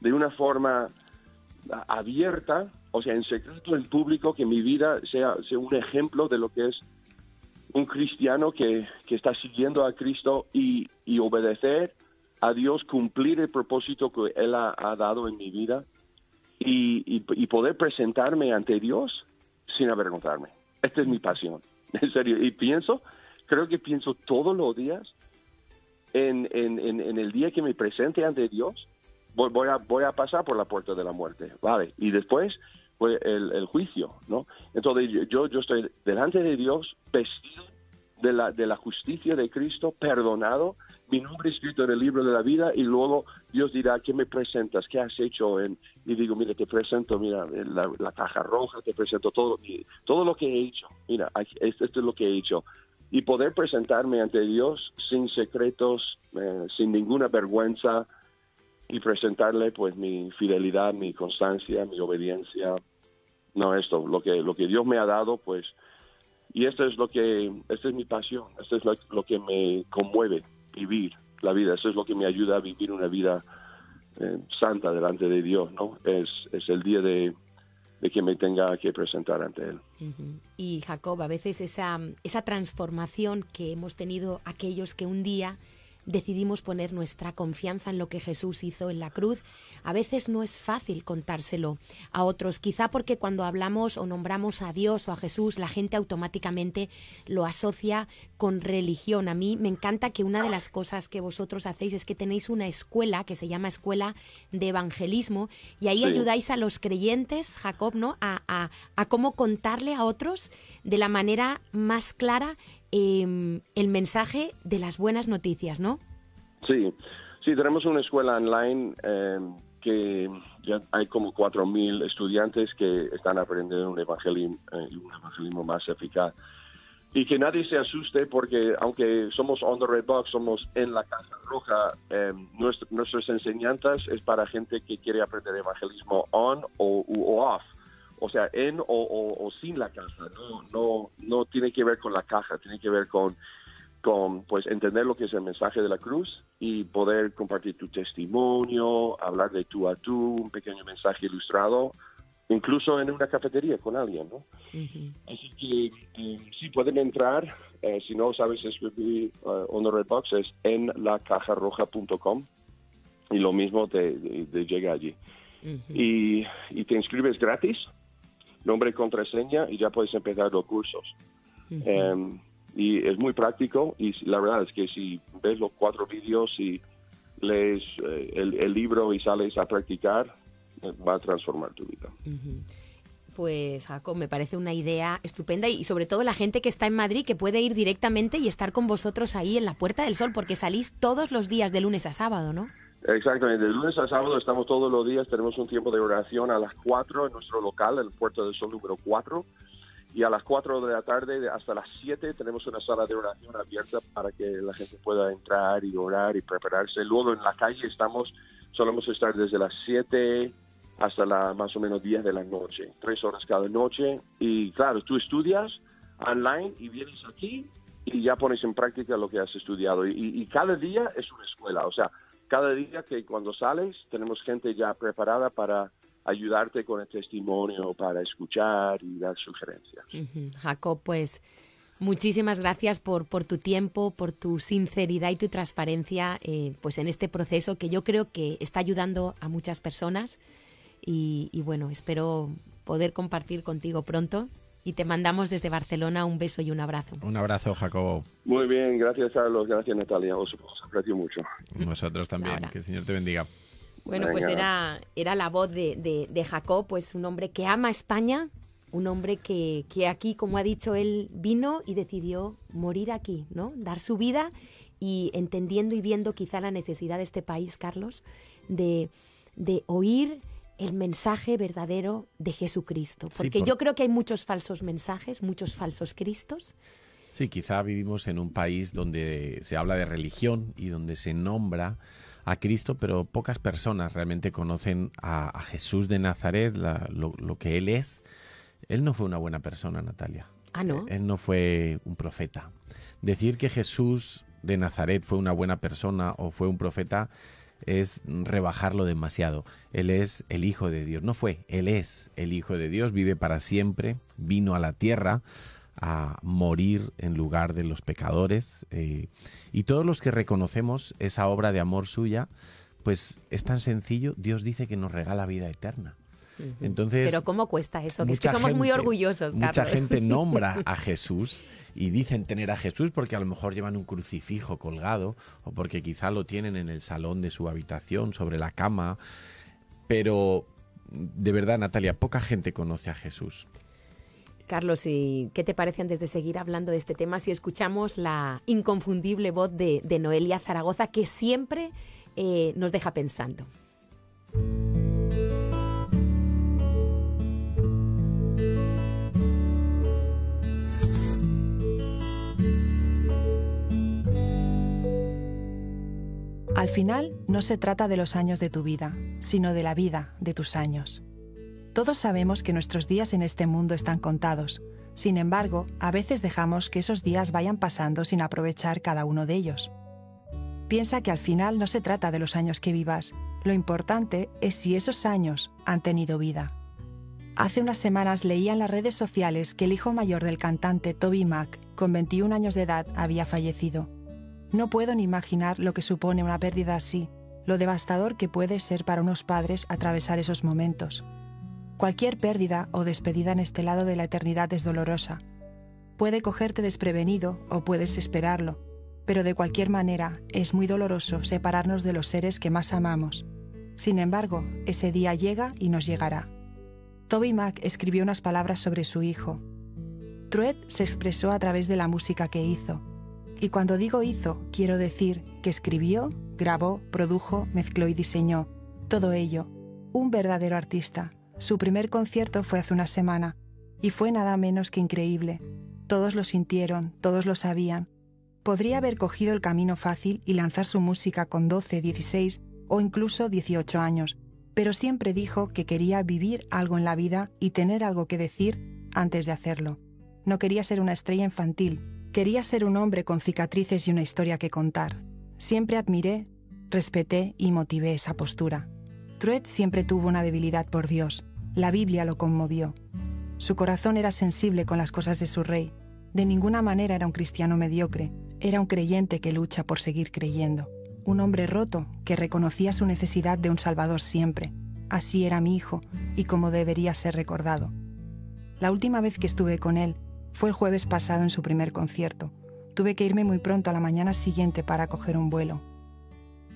de una forma abierta, o sea, en secreto, en público, que mi vida sea, sea un ejemplo de lo que es un cristiano que, que está siguiendo a Cristo y, y obedecer a Dios, cumplir el propósito que Él ha, ha dado en mi vida y, y- y poder presentarme ante Dios sin avergonzarme. Esta es mi pasión, <laughs> en serio. Y pienso, creo que pienso todos los días en, en- el día que me presente ante Dios, voy, a, voy a pasar por la puerta de la muerte, ¿vale? Y después pues, el, juicio, ¿no? Entonces yo, yo estoy delante de Dios vestido de la, de la justicia de Cristo, perdonado, mi nombre escrito en el libro de la vida y luego Dios dirá, ¿qué me presentas? ¿Qué has hecho? En, y digo, mira, te presento, mira, la, la caja roja, te presento todo, todo lo que he hecho. Mira, esto es lo que he hecho. Y poder presentarme ante Dios sin secretos, eh, sin ninguna vergüenza y presentarle pues mi fidelidad, mi constancia, mi obediencia. No, esto, lo que, lo que Dios me ha dado, pues y esto es lo que, esta es mi pasión, esto es lo, lo que me conmueve, vivir la vida, eso es lo que me ayuda a vivir una vida eh, santa delante de Dios, ¿no? Es, es el día de, de que me tenga que presentar ante Él. Ujú. Y Jacob, a veces esa, esa transformación que hemos tenido aquellos que un día decidimos poner nuestra confianza en lo que Jesús hizo en la cruz, a veces no es fácil contárselo a otros, quizá porque cuando hablamos o nombramos a Dios o a Jesús, la gente automáticamente lo asocia con religión. A mí me encanta que una de las cosas que vosotros hacéis es que tenéis una escuela que se llama Escuela de Evangelismo y ahí Sí. ayudáis a los creyentes, Jacob, ¿no? A, a- a cómo contarle a otros de la manera más clara eh, el mensaje de las buenas noticias, ¿no? Sí, sí, tenemos una escuela online eh, que ya hay como 4.000 estudiantes que están aprendiendo un evangelismo, eh, un evangelismo más eficaz. Y que nadie se asuste porque aunque somos on the red box, somos en la caja roja, eh, nuestr- nuestras enseñanzas es para gente que quiere aprender evangelismo on o, u- off. O sea, en o, o- o sin la caja. No, no, no tiene que ver con la caja, tiene que ver con con pues entender lo que es el mensaje de la cruz y poder compartir tu testimonio, hablar de tú a tú, un pequeño mensaje ilustrado, incluso en una cafetería con alguien, ¿no? Así que eh, sí pueden entrar, eh, si no sabes escribir eh, on the red box es en lacajarroja.com y lo mismo te, te- te llega allí. y, y te inscribes gratis, nombre y contraseña y ya puedes empezar los cursos. Em, y es muy práctico y la verdad es que si ves los cuatro vídeos y lees eh, el, el libro y sales a practicar, eh, va a transformar tu vida. Pues Jacob, me parece una idea estupenda y sobre todo la gente que está en Madrid que puede ir directamente y estar con vosotros ahí en la Puerta del Sol porque salís todos los días de lunes a sábado, ¿no? Exactamente, de lunes a sábado estamos todos los días, tenemos un tiempo de oración a las 4 en nuestro local, el Puerto del Sol número 4, y a las 4 de la tarde hasta las 7 tenemos una sala de oración abierta para que la gente pueda entrar y orar y prepararse. Luego en la calle estamos, solemos estar desde las 7 hasta la más o menos 10 de la noche, tres horas cada noche, y claro, tú estudias online y vienes aquí y ya pones en práctica lo que has estudiado. Y, cada día es una escuela, o sea, cada día que cuando sales tenemos gente ya preparada para ayudarte con el testimonio, para escuchar y dar sugerencias. Jacob, pues muchísimas gracias por, por tu tiempo, por tu sinceridad y tu transparencia eh, pues en este proceso que yo creo que está ayudando a muchas personas. Y, y bueno, espero poder compartir contigo pronto y te mandamos desde Barcelona un beso y un abrazo. Un abrazo, Jacobo. Muy bien, gracias Carlos, gracias Natalia, os, aprecio mucho. Nosotros también, que el Señor te bendiga. Bueno, pues era, era la voz de, de, de, Jacob, pues un hombre que ama España, un hombre que, que aquí, como ha dicho él, vino y decidió morir aquí, ¿no? Dar su vida y entendiendo y viendo quizá la necesidad de este país, Carlos, de, de oír el mensaje verdadero de Jesucristo. Porque yo creo que hay muchos falsos mensajes, muchos falsos Cristos. Sí, quizá vivimos en un país donde se habla de religión y donde se nombra a Cristo, pero pocas personas realmente conocen a, Jesús de Nazaret, lo, que Él es. Él no fue una buena persona, Natalia. Ah, ¿no? Él no fue un profeta. Decir que Jesús de Nazaret fue una buena persona o fue un profeta es rebajarlo demasiado. Él es el Hijo de Dios. No fue, Él es el Hijo de Dios, vive para siempre, vino a la tierra a morir en lugar de los pecadores. Eh, y todos los que reconocemos esa obra de amor suya, pues es tan sencillo, Dios dice que nos regala vida eterna. Entonces, Pero ¿cómo cuesta eso? Que es que somos muy orgullosos, Carlos. Mucha gente <laughs> nombra a Jesús y dicen tener a Jesús porque a lo mejor llevan un crucifijo colgado o porque quizá lo tienen en el salón de su habitación, sobre la cama. Pero de verdad, Natalia, poca gente conoce a Jesús. Carlos, ¿y qué te parece antes de seguir hablando de este tema si escuchamos la inconfundible voz de, Noelia Zaragoza que siempre eh, nos deja pensando? Al final, no se trata de los años de tu vida, sino de la vida de tus años. Todos sabemos que nuestros días en este mundo están contados. Sin embargo, a veces dejamos que esos días vayan pasando sin aprovechar cada uno de ellos. Piensa que al final no se trata de los años que vivas, lo importante es si esos años han tenido vida. Hace unas semanas leía en las redes sociales que el hijo mayor del cantante Toby Mac, con 21 años de edad, había fallecido. No puedo ni imaginar lo que supone una pérdida así, lo devastador que puede ser para unos padres atravesar esos momentos. Cualquier pérdida o despedida en este lado de la eternidad es dolorosa. Puede cogerte desprevenido o puedes esperarlo, pero de cualquier manera es muy doloroso separarnos de los seres que más amamos. Sin embargo, ese día llega y nos llegará. Toby Mac escribió unas palabras sobre su hijo. Truett se expresó a través de la música que hizo y cuando digo hizo, quiero decir que escribió, grabó, produjo, mezcló y diseñó. Todo ello. Un verdadero artista. Su primer concierto fue hace una semana y fue nada menos que increíble. Todos lo sintieron, todos lo sabían. Podría haber cogido el camino fácil y lanzar su música con 12, 16 o incluso 18 años, pero siempre dijo que quería vivir algo en la vida y tener algo que decir antes de hacerlo. No quería ser una estrella infantil, Quería ser un hombre con cicatrices y una historia que contar. Siempre admiré, respeté y motivé esa postura. Truett siempre tuvo una debilidad por Dios. La Biblia lo conmovió. Su corazón era sensible con las cosas de su rey. De ninguna manera era un cristiano mediocre. Era un creyente que lucha por seguir creyendo. Un hombre roto que reconocía su necesidad de un Salvador siempre. Así era mi hijo y como debería ser recordado. La última vez que estuve con él, fue el jueves pasado en su primer concierto. Tuve que irme muy pronto a la mañana siguiente para coger un vuelo.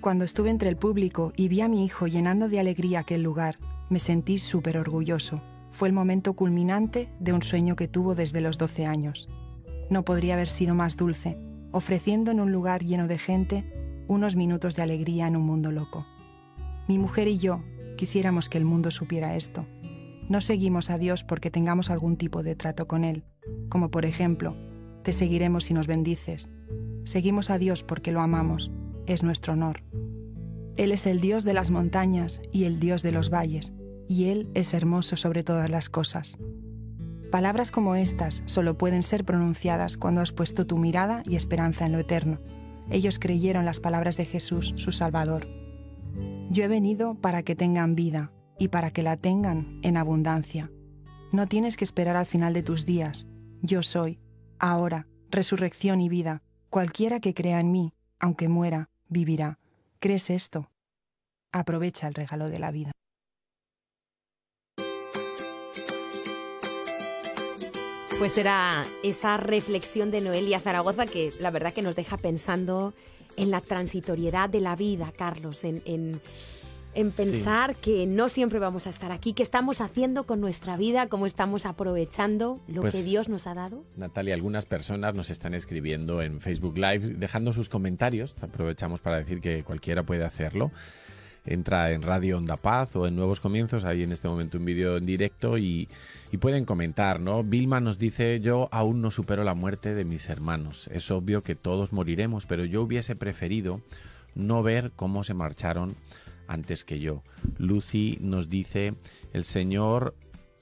Cuando estuve entre el público y vi a mi hijo llenando de alegría aquel lugar, me sentí súper orgulloso. Fue el momento culminante de un sueño que tuvo desde los 12 años. No podría haber sido más dulce, ofreciendo en un lugar lleno de gente unos minutos de alegría en un mundo loco. Mi mujer y yo quisiéramos que el mundo supiera esto. No seguimos a Dios porque tengamos algún tipo de trato con Él, como por ejemplo, te seguiremos si nos bendices. Seguimos a Dios porque lo amamos, es nuestro honor. Él es el Dios de las montañas y el Dios de los valles, y Él es hermoso sobre todas las cosas. Palabras como estas solo pueden ser pronunciadas cuando has puesto tu mirada y esperanza en lo eterno. Ellos creyeron las palabras de Jesús, su Salvador. Yo he venido para que tengan vida y para que la tengan en abundancia. No tienes que esperar al final de tus días. Yo soy, ahora, resurrección y vida. Cualquiera que crea en mí, aunque muera, vivirá. ¿Crees esto? Aprovecha el regalo de la vida. Pues era esa reflexión de Noelia Zaragoza que la verdad que nos deja pensando en la transitoriedad de la vida, Carlos, en, en, en pensar que no siempre vamos a estar aquí, qué estamos haciendo con nuestra vida, cómo estamos aprovechando lo Pues, que Dios nos ha dado. Natalia, algunas personas nos están escribiendo en Facebook Live, dejando sus comentarios. Aprovechamos para decir que cualquiera puede hacerlo. Entra en Radio Onda Paz o en Nuevos Comienzos, hay en este momento un vídeo en directo y, y pueden comentar, ¿no? Vilma nos dice, yo aún no supero la muerte de mis hermanos. Es obvio que todos moriremos, pero yo hubiese preferido no ver cómo se marcharon antes que yo. Lucy nos dice, el Señor,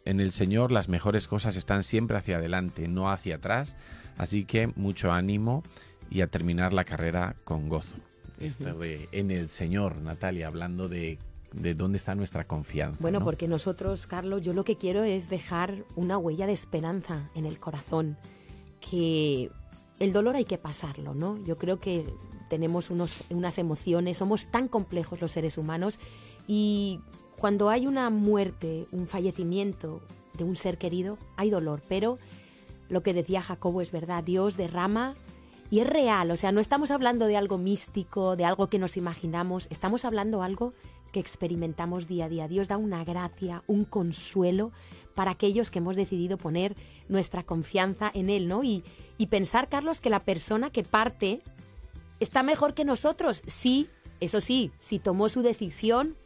en el Señor las mejores cosas están siempre hacia adelante, no hacia atrás, así que mucho ánimo y a terminar la carrera con gozo. Esto de en el Señor, Natalia, hablando de, de dónde está nuestra confianza. Bueno, ¿no? porque nosotros, Carlos, yo lo que quiero es dejar una huella de esperanza en el corazón, que el dolor hay que pasarlo, ¿no? Yo creo que tenemos unos, unas emociones, somos tan complejos los seres humanos y cuando hay una muerte, un fallecimiento de un ser querido, hay dolor, pero lo que decía Jacobo es verdad, Dios derrama y es real, o sea, no estamos hablando de algo místico, de algo que nos imaginamos, estamos hablando algo que experimentamos día a día. Dios da una gracia, un consuelo para aquellos que hemos decidido poner nuestra confianza en Él, ¿no? Y, y pensar, Carlos, que la persona que parte está mejor que nosotros. Sí, eso sí, si tomó su decisión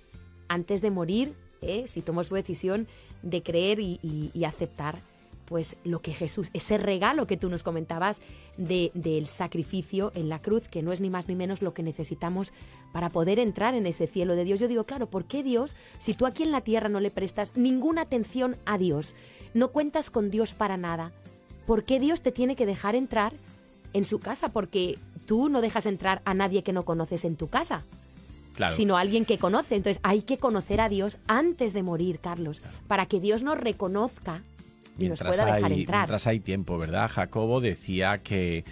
antes de morir, ¿eh? si tomó su decisión de creer y, aceptar pues lo que Jesús, ese regalo que tú nos comentabas de- del sacrificio en la cruz, que no es ni más ni menos lo que necesitamos para poder entrar en ese cielo de Dios. Yo digo, claro, ¿por qué Dios, si tú aquí en la tierra no le prestas ninguna atención a Dios, no cuentas con Dios para nada, ¿por qué Dios te tiene que dejar entrar en su casa? Porque tú no dejas entrar a nadie que no conoces en tu casa Claro. sino alguien que conoce. Entonces hay que conocer a Dios antes de morir, Carlos, para que Dios nos reconozca y nos pueda dejar hay, entrar. mientras hay tiempo, ¿verdad? Jacobo decía que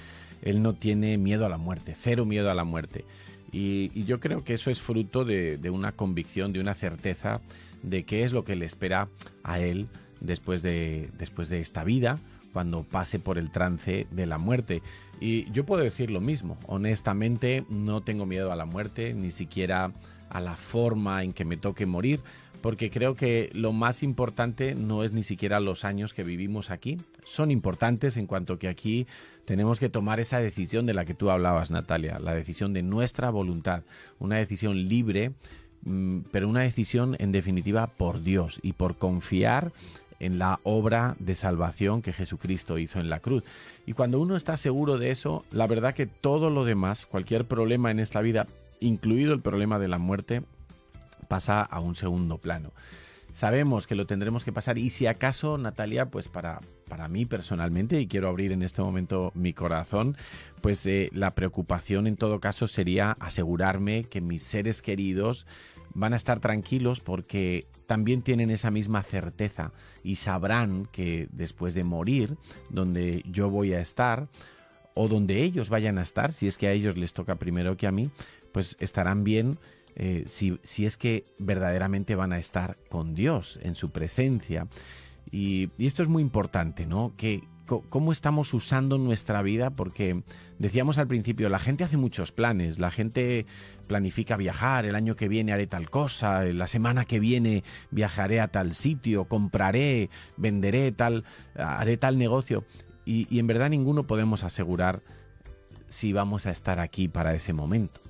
él no tiene miedo a la muerte, cero miedo a la muerte. Y, y yo creo que eso es fruto de, de una convicción, de una certeza de qué es lo que le espera a él después de, después de esta vida, cuando pase por el trance de la muerte. Y yo puedo decir lo mismo, honestamente no tengo miedo a la muerte, ni siquiera a la forma en que me toque morir, porque creo que lo más importante no es ni siquiera los años que vivimos aquí, son importantes en cuanto que aquí tenemos que tomar esa decisión de la que tú hablabas, Natalia, la decisión de nuestra voluntad, una decisión libre, mm, pero una decisión en definitiva por Dios y por confiar en la obra de salvación que Jesucristo hizo en la cruz. Y cuando uno está seguro de eso, la verdad que todo lo demás, cualquier problema en esta vida, incluido el problema de la muerte, pasa a un segundo plano. Sabemos que lo tendremos que pasar y si acaso, Natalia, pues para, para mí personalmente, y quiero abrir en este momento mi corazón, pues eh, la preocupación en todo caso sería asegurarme que mis seres queridos van a estar tranquilos porque también tienen esa misma certeza y sabrán que después de morir, donde yo voy a estar, o donde ellos vayan a estar, si es que a ellos les toca primero que a mí, pues estarán bien eh, si, si es que verdaderamente van a estar con Dios en su presencia. Y, y esto es muy importante, ¿no? Que cómo estamos usando nuestra vida, porque decíamos al principio, la gente hace muchos planes, la gente planifica viajar, el año que viene haré tal cosa, la semana que viene viajaré a tal sitio, compraré, venderé tal, haré tal negocio. Y, en verdad ninguno podemos asegurar si vamos a estar aquí para ese momento.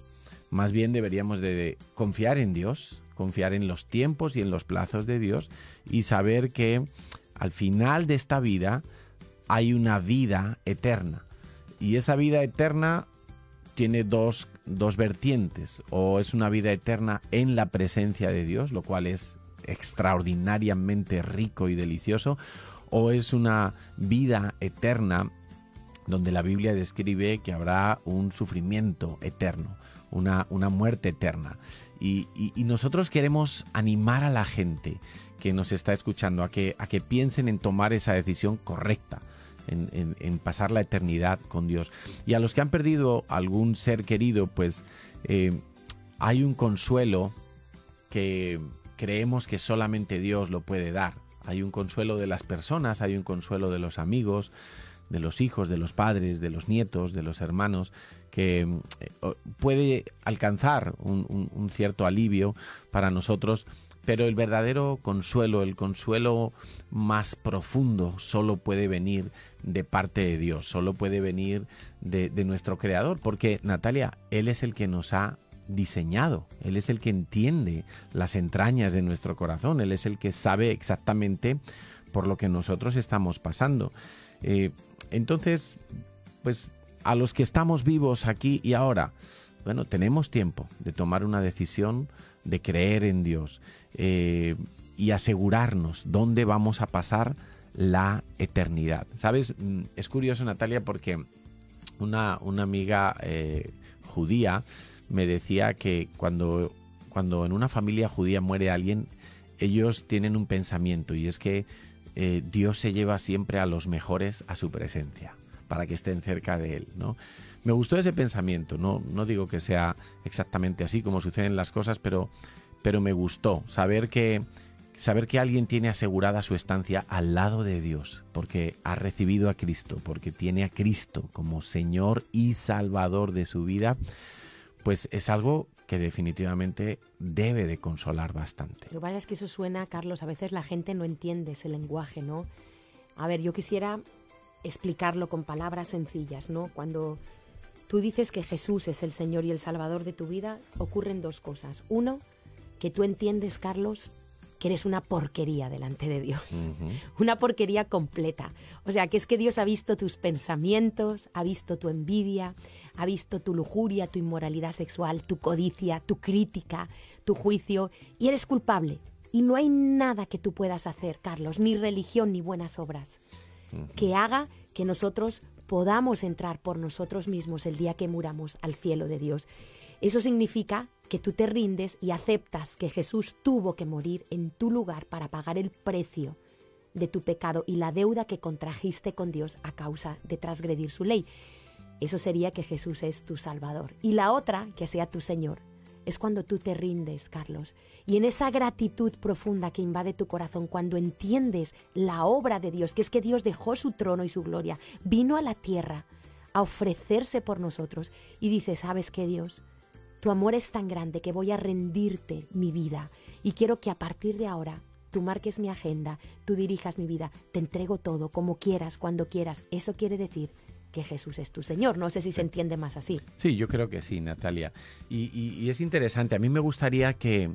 Más bien deberíamos de confiar en Dios, confiar en los tiempos y en los plazos de Dios y saber que al final de esta vida hay una vida eterna. Y esa vida eterna tiene dos, dos vertientes. O es una vida eterna en la presencia de Dios, lo cual es extraordinariamente rico y delicioso. o es una vida eterna donde la Biblia describe que habrá un sufrimiento eterno, una, una muerte eterna. Y, nosotros queremos animar a la gente que nos está escuchando a que, a que piensen en tomar esa decisión correcta. En, pasar la eternidad con Dios. Y a los que han perdido algún ser querido, pues eh, hay un consuelo que creemos que solamente Dios lo puede dar. Hay un consuelo de las personas, hay un consuelo de los amigos, de los hijos, de los padres, de los nietos, de los hermanos, que eh, puede alcanzar un, cierto alivio para nosotros, pero el verdadero consuelo, el consuelo más profundo, solo puede venir de parte de Dios, solo puede venir de, nuestro Creador, porque Natalia, Él es el que nos ha diseñado, Él es el que entiende las entrañas de nuestro corazón, Él es el que sabe exactamente por lo que nosotros estamos pasando. Eh, entonces, pues a los que estamos vivos aquí y ahora, bueno, tenemos tiempo de tomar una decisión, de creer en Dios eh, y asegurarnos dónde vamos a pasar la eternidad. ¿Sabes? Mm, es curioso, Natalia, porque una, una amiga eh, judía me decía que cuando, cuando en una familia judía muere alguien, ellos tienen un pensamiento y es que eh, Dios se lleva siempre a los mejores a su presencia, para que estén cerca de Él, ¿no? Me gustó ese pensamiento, no, no digo que sea exactamente así como suceden las cosas, pero, pero me gustó saber que, saber que alguien tiene asegurada su estancia al lado de Dios, porque ha recibido a Cristo, porque tiene a Cristo como Señor y Salvador de su vida, pues es algo que definitivamente debe de consolar bastante. Lo que que eso suena, Carlos, a veces la gente no entiende ese lenguaje, ¿no? A ver, yo quisiera explicarlo con palabras sencillas, ¿no? Cuando tú dices que Jesús es el Señor y el Salvador de tu vida, ocurren dos cosas. Uno, que tú entiendes, Carlos, que eres una porquería delante de Dios. Una porquería completa. O sea, que es que Dios ha visto tus pensamientos, ha visto tu envidia, ha visto tu lujuria, tu inmoralidad sexual, tu codicia, tu crítica, tu juicio, y eres culpable. Y no hay nada que tú puedas hacer, Carlos, ni religión ni buenas obras, que haga que nosotros podamos entrar por nosotros mismos el día que muramos al cielo de Dios. Eso significa que tú te rindes y aceptas que Jesús tuvo que morir en tu lugar para pagar el precio de tu pecado y la deuda que contrajiste con Dios a causa de transgredir su ley. Eso sería que Jesús es tu Salvador. Y la otra, que sea tu Señor, es cuando tú te rindes, Carlos. Y en esa gratitud profunda que invade tu corazón, cuando entiendes la obra de Dios, que es que Dios dejó su trono y su gloria, vino a la tierra a ofrecerse por nosotros y dices, ¿sabes qué Dios? Tu amor es tan grande que voy a rendirte mi vida y quiero que a partir de ahora tú marques mi agenda, tú dirijas mi vida, te entrego todo, como quieras, cuando quieras. Eso quiere decir que Jesús es tu Señor. No sé si se entiende más así. Sí, yo creo que sí, Natalia. Y, es interesante. A mí me gustaría que,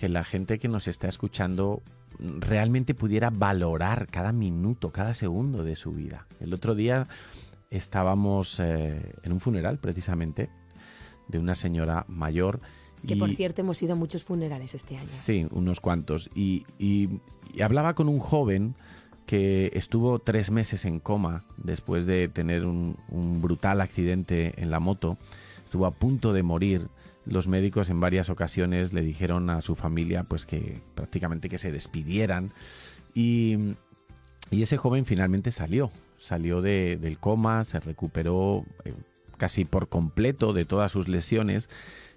la gente que nos está escuchando realmente pudiera valorar cada minuto, cada segundo de su vida. El otro día estábamos eh, en un funeral, precisamente, de una señora mayor. Que por cierto hemos ido a muchos funerales este año. Sí, unos cuantos. Y, hablaba con un joven que estuvo tres meses en coma después de tener un, brutal accidente en la moto. Estuvo a punto de morir. Los médicos en varias ocasiones le dijeron a su familia pues que prácticamente que se despidieran. Y, ese joven finalmente salió. Salió del coma, se recuperó eh, casi por completo de todas sus lesiones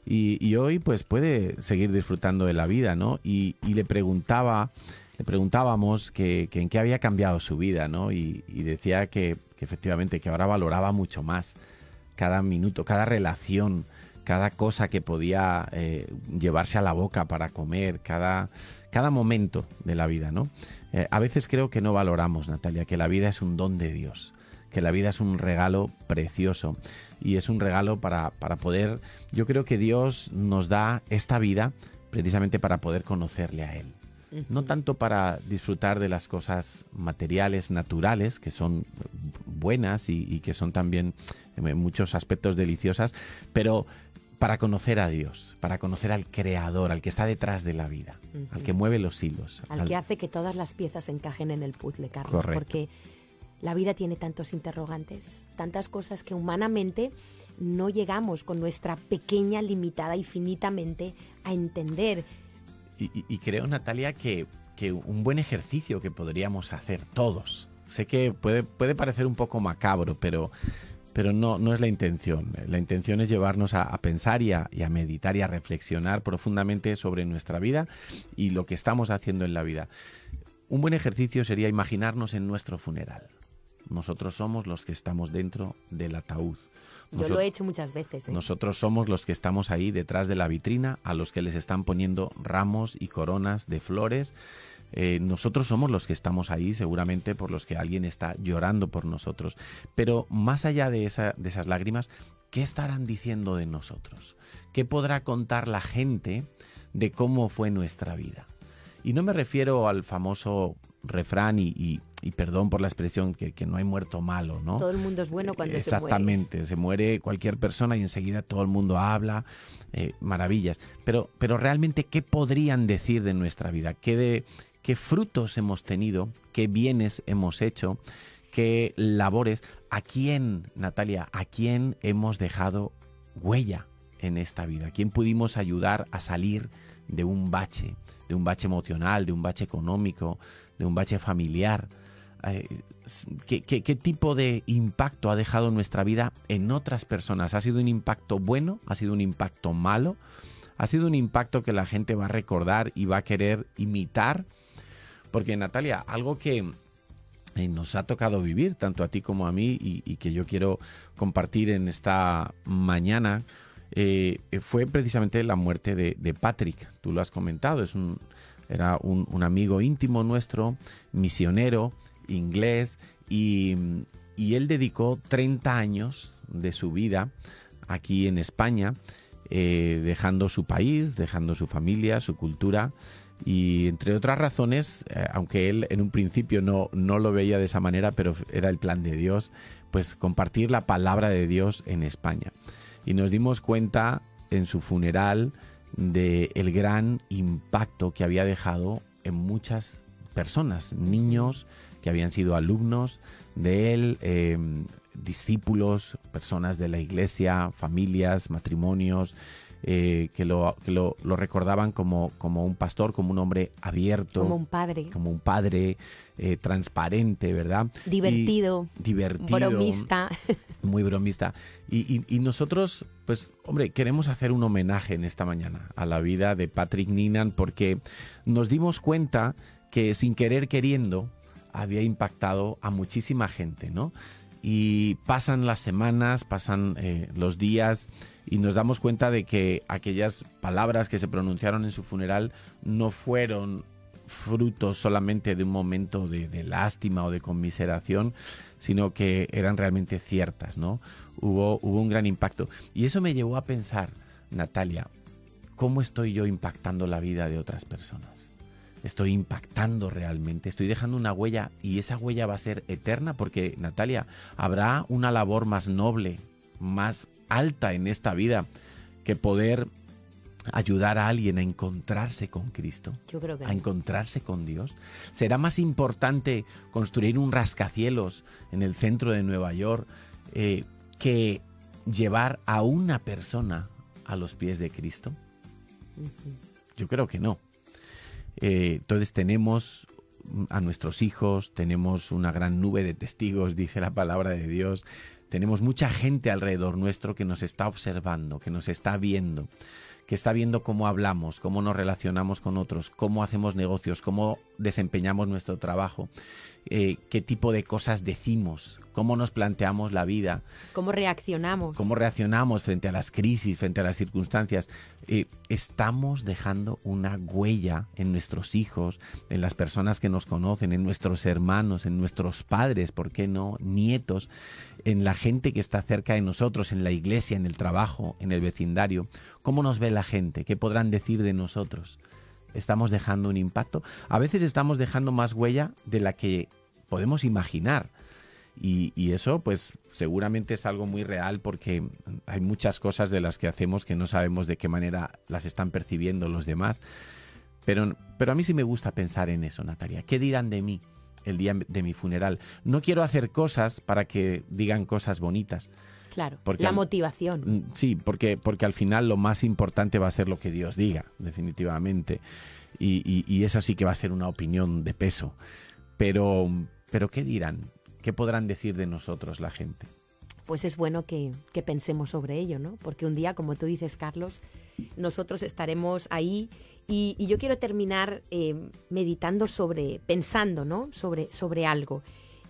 y, hoy pues puede seguir disfrutando de la vida, ¿no? Y, le preguntaba, le preguntábamos que, en qué había cambiado su vida, ¿no? Y, decía que, efectivamente que ahora valoraba mucho más cada minuto, cada relación, cada cosa que podía eh, llevarse a la boca para comer, cada, cada momento de la vida, ¿no? Eh, a veces creo que no valoramos, Natalia, que la vida es un don de Dios, que la vida es un regalo precioso y es un regalo para, poder, yo creo que Dios nos da esta vida precisamente para poder conocerle a Él. No tanto para disfrutar de las cosas materiales, naturales, que son buenas y, que son también en muchos aspectos deliciosas, pero para conocer a Dios, para conocer al Creador, al que está detrás de la vida, al que mueve los hilos. Al, que hace que todas las piezas encajen en el puzzle, Carlos. Correcto. Porque la vida tiene tantos interrogantes, tantas cosas que humanamente no llegamos con nuestra pequeña, limitada y finitamente a entender. Y, creo, Natalia, que, que un buen ejercicio que podríamos hacer todos. Sé que puede, puede parecer un poco macabro, pero, pero no, no es la intención. La intención es llevarnos a, a pensar y a, y a meditar y a reflexionar profundamente sobre nuestra vida y lo que estamos haciendo en la vida. Un buen ejercicio sería imaginarnos en nuestro funeral. Nosotros somos los que estamos dentro del ataúd. Yo lo he hecho muchas veces. ¿eh? nosotros somos los que estamos ahí detrás de la vitrina, a los que les están poniendo ramos y coronas de flores. Eh, nosotros somos los que estamos ahí, seguramente por los que alguien está llorando por nosotros. Pero más allá de, esa- de esas lágrimas, ¿qué estarán diciendo de nosotros? ¿Qué podrá contar la gente de cómo fue nuestra vida? Y no me refiero al famoso refrán y, y- y perdón por la expresión, que, que no hay muerto malo, ¿no? Todo el mundo es bueno cuando se muere. Exactamente, se muere cualquier persona y enseguida todo el mundo habla, eh, maravillas. Pero, pero realmente, ¿qué podrían decir de nuestra vida? ¿Qué, de, ¿Qué frutos hemos tenido? ¿Qué bienes hemos hecho? ¿Qué labores? ¿A quién, Natalia, a quién hemos dejado huella en esta vida? ¿A quién pudimos ayudar a salir de un bache? De un bache emocional, de un bache económico, de un bache familiar. Eh, ¿Qué, tipo de impacto ha dejado nuestra vida en otras personas? ¿Ha sido un impacto bueno? ¿Ha sido un impacto malo? ¿Ha sido un impacto que la gente va a recordar y va a querer imitar? Porque Natalia, algo que eh, nos ha tocado vivir, tanto a ti como a mí, y, que yo quiero compartir en esta mañana, eh, fue precisamente la muerte de, Patrick. Tú lo has comentado, es un, era un amigo íntimo nuestro, misionero, inglés, y, y él dedicó 30 años de su vida aquí en España, eh, dejando su país, dejando su familia, su cultura, y entre otras razones, eh, aunque él en un principio no, no lo veía de esa manera, pero era el plan de Dios, pues compartir la palabra de Dios en España. Y nos dimos cuenta en su funeral de el gran impacto que había dejado en muchas personas, niños que habían sido alumnos de él, eh, discípulos, personas de la iglesia, familias, matrimonios, eh, que, lo, que lo, lo recordaban como, como un pastor, como un hombre abierto, Como un padre. como un padre eh, transparente, ¿verdad? Y- Divertido. divertido. Bromista. <laughs> Muy bromista. Y, y- y nosotros, pues, hombre, queremos hacer un homenaje en esta mañana a la vida de Patrick Ninan porque nos dimos cuenta que sin querer queriendo había impactado a muchísima gente, ¿no? Y pasan las semanas, pasan eh, los días y nos damos cuenta de que aquellas palabras que se pronunciaron en su funeral no fueron fruto solamente de un momento de, lástima o de conmiseración, sino que eran realmente ciertas, ¿no? Hubo, hubo un gran impacto. Y eso me llevó a pensar, Natalia, ¿cómo estoy yo impactando la vida de otras personas? Estoy impactando realmente, estoy dejando una huella y esa huella va a ser eterna porque, Natalia, habrá una labor más noble, más alta en esta vida que poder ayudar a alguien a encontrarse con Cristo Yo creo que a no. encontrarse con Dios? ¿Será más importante construir un rascacielos en el centro de Nueva York eh, que llevar a una persona a los pies de Cristo? Yo creo que no. Eh, entonces tenemos a nuestros hijos, tenemos una gran nube de testigos, <laughs> dice la palabra de Dios, tenemos mucha gente alrededor nuestro que nos está observando, que nos está viendo, que está viendo cómo hablamos, cómo nos relacionamos con otros, cómo hacemos negocios, cómo desempeñamos nuestro trabajo, eh, qué tipo de cosas decimos, cómo nos planteamos la vida, ¿Cómo reaccionamos? cómo reaccionamos frente a las crisis, frente a las circunstancias. Eh, estamos dejando una huella en nuestros hijos, en las personas que nos conocen, en nuestros hermanos, en nuestros padres, ¿por qué no? Nietos, en la gente que está cerca de nosotros, en la iglesia, en el trabajo, en el vecindario. ¿Cómo nos ve la gente? ¿Qué podrán decir de nosotros? ¿Estamos dejando un impacto? A veces estamos dejando más huella de la que podemos imaginar. Y, eso, pues seguramente es algo muy real porque hay muchas cosas de las que hacemos que no sabemos de qué manera las están percibiendo los demás. Pero, pero a mí sí me gusta pensar en eso, Natalia. ¿Qué dirán de mí el día de mi funeral? No quiero hacer cosas para que digan cosas bonitas. Claro, porque la motivación. Mm, sí, porque, porque al final lo más importante va a ser lo que Dios diga, definitivamente. Y, y eso sí que va a ser una opinión de peso. Pero, pero ¿qué dirán? ¿Qué podrán decir de nosotros la gente? Pues es bueno que, pensemos sobre ello, ¿no? Porque un día, como tú dices, Carlos, nosotros estaremos ahí y, yo quiero terminar eh, meditando sobre, pensando, ¿no? Sobre, sobre algo.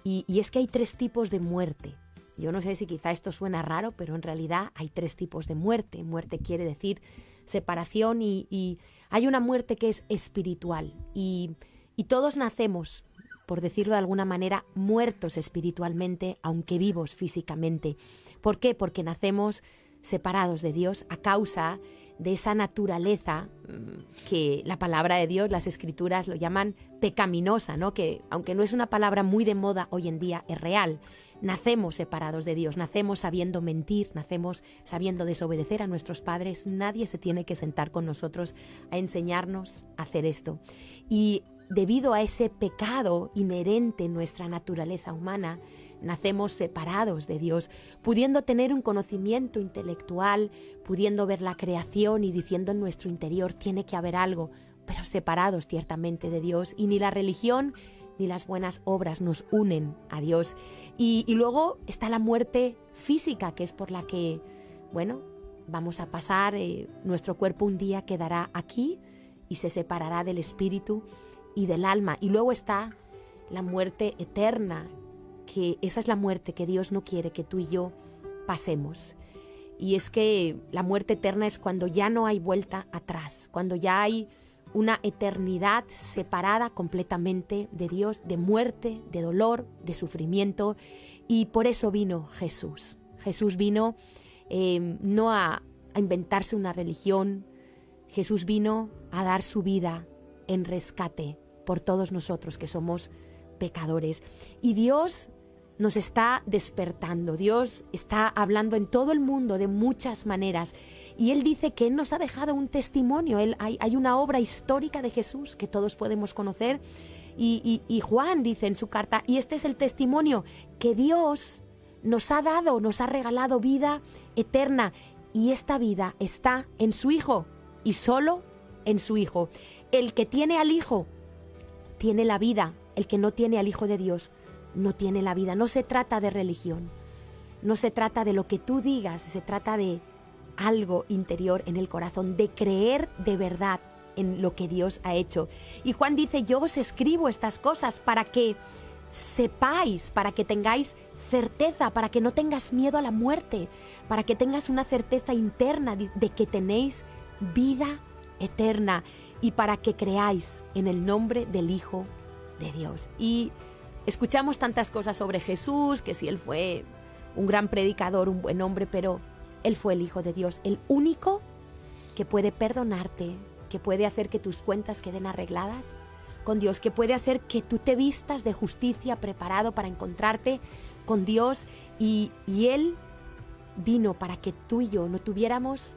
Y, es que hay tres tipos de muerte. Yo no sé si quizá esto suena raro, pero en realidad hay tres tipos de muerte. Muerte quiere decir separación y, hay una muerte que es espiritual. Y, y todos nacemos por decirlo de alguna manera, muertos espiritualmente, aunque vivos físicamente. ¿Por qué? Porque nacemos separados de Dios a causa de esa naturaleza mm, que la palabra de Dios, las escrituras lo llaman pecaminosa, ¿no? Que aunque no es una palabra muy de moda hoy en día, es real. Nacemos separados de Dios, nacemos sabiendo mentir, nacemos sabiendo desobedecer a nuestros padres. Nadie se tiene que sentar con nosotros a enseñarnos a hacer esto. Y debido a ese pecado inherente en nuestra naturaleza humana, nacemos separados de Dios, pudiendo tener un conocimiento intelectual, pudiendo ver la creación y diciendo en nuestro interior tiene que haber algo, pero separados ciertamente de Dios y ni la religión ni las buenas obras nos unen a Dios. Y, luego está la muerte física, que es por la que, bueno, vamos a pasar, eh, nuestro cuerpo un día quedará aquí y se separará del espíritu y del alma. Y luego está la muerte eterna, que esa es la muerte que Dios no quiere que tú y yo pasemos. Y es que la muerte eterna es cuando ya no hay vuelta atrás, cuando ya hay una eternidad separada completamente de Dios, de muerte, de dolor, de sufrimiento. Y por eso vino Jesús. Jesús vino eh, no a inventarse una religión, Jesús vino a dar su vida en rescate por todos nosotros que somos pecadores. Y Dios nos está despertando, Dios está hablando en todo el mundo de muchas maneras. Y Él dice que Él nos ha dejado un testimonio, Él, hay, hay una obra histórica de Jesús que todos podemos conocer. Y, y Juan dice en su carta, y este es el testimonio, que Dios nos ha dado, nos ha regalado vida eterna. Y esta vida está en su Hijo y solo en su Hijo. El que tiene al Hijo tiene la vida, el que no tiene al Hijo de Dios no tiene la vida. No se trata de religión, no se trata de lo que tú digas, se trata de algo interior en el corazón, de creer de verdad en lo que Dios ha hecho. Y Juan dice, yo os escribo estas cosas para que sepáis, para que tengáis certeza, para que no tengas miedo a la muerte, para que tengas una certeza interna de que tenéis vida eterna y para que creáis en el nombre del Hijo de Dios. Y escuchamos tantas cosas sobre Jesús, que si Él fue un gran predicador, un buen hombre, pero Él fue el Hijo de Dios, el único que puede perdonarte, que puede hacer que tus cuentas queden arregladas con Dios, que puede hacer que tú te vistas de justicia preparado para encontrarte con Dios y, y Él vino para que tú y yo no tuviéramos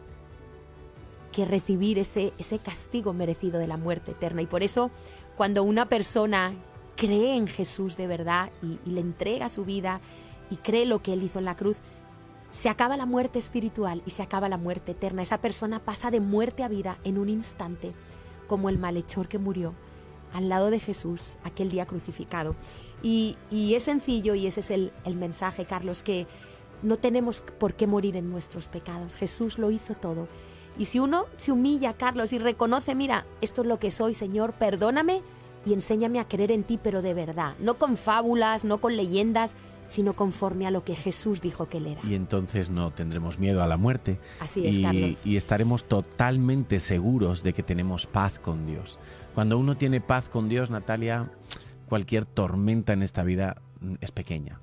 que recibir ese, ese castigo merecido de la muerte eterna. Y por eso, cuando una persona cree en Jesús de verdad y, le entrega su vida y cree lo que Él hizo en la cruz, se acaba la muerte espiritual y se acaba la muerte eterna. Esa persona pasa de muerte a vida en un instante, como el malhechor que murió al lado de Jesús aquel día crucificado. Y, y es sencillo y ese es el, el, mensaje, Carlos, que no tenemos por qué morir en nuestros pecados. Jesús lo hizo todo y si uno se humilla, Carlos, y reconoce, mira, esto es lo que soy, Señor, perdóname y enséñame a creer en ti, pero de verdad, no con fábulas, no con leyendas, sino conforme a lo que Jesús dijo que él era. Y entonces no tendremos miedo a la muerte. Así es, Carlos. Y estaremos totalmente seguros de que tenemos paz con Dios. Cuando uno tiene paz con Dios, Natalia, cualquier tormenta en esta vida es pequeña.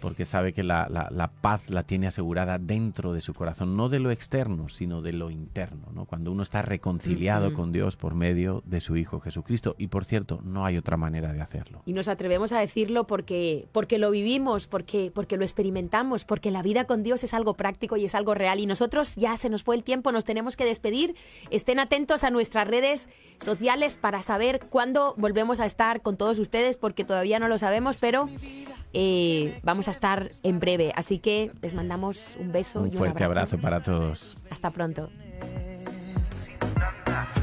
Porque sabe que la, la- la paz la tiene asegurada dentro de su corazón, no de lo externo, sino de lo interno, ¿no? Cuando uno está reconciliado con Dios por medio de su Hijo Jesucristo. Y por cierto, no hay otra manera de hacerlo. Y nos atrevemos a decirlo porque, porque lo vivimos, porque, porque lo experimentamos, porque la vida con Dios es algo práctico y es algo real. Y nosotros ya se nos fue el tiempo, nos tenemos que despedir. Estén atentos a nuestras redes sociales para saber cuándo volvemos a estar con todos ustedes, porque todavía no lo sabemos, pero eh, vamos a estar en breve. Así que les mandamos un beso Un y un fuerte abrazo. abrazo para todos. Hasta pronto.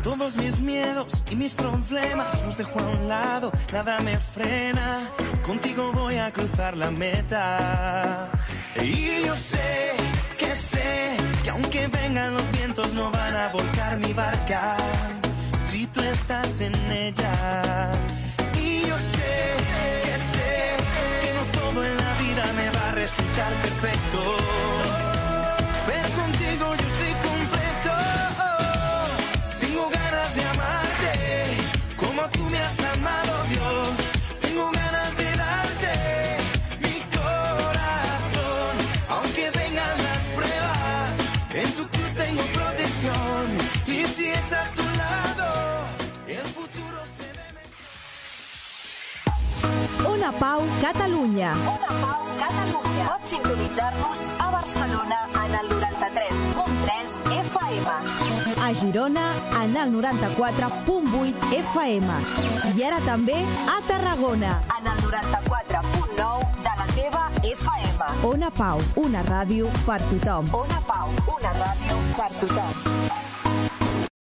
Todos mis miedos y mis problemas los dejo a un lado, nada me frena. Contigo voy a cruzar la meta. Y yo sé que sé que aunque vengan los vientos no van a volcar mi barca. Si tú estás en ella. Y yo sé que sé todo en la vida me va a resultar perfecto. Ona Pau, Catalunya. Ona Pau, Catalunya. Pots sintonitzar-nos a Barcelona en el 93.3 FM. A Girona, en el 94.8 FM. I ara també a Tarragona. En el 94.9 de la teva FM. Ona Pau, una ràdio per tothom. Ona Pau, una ràdio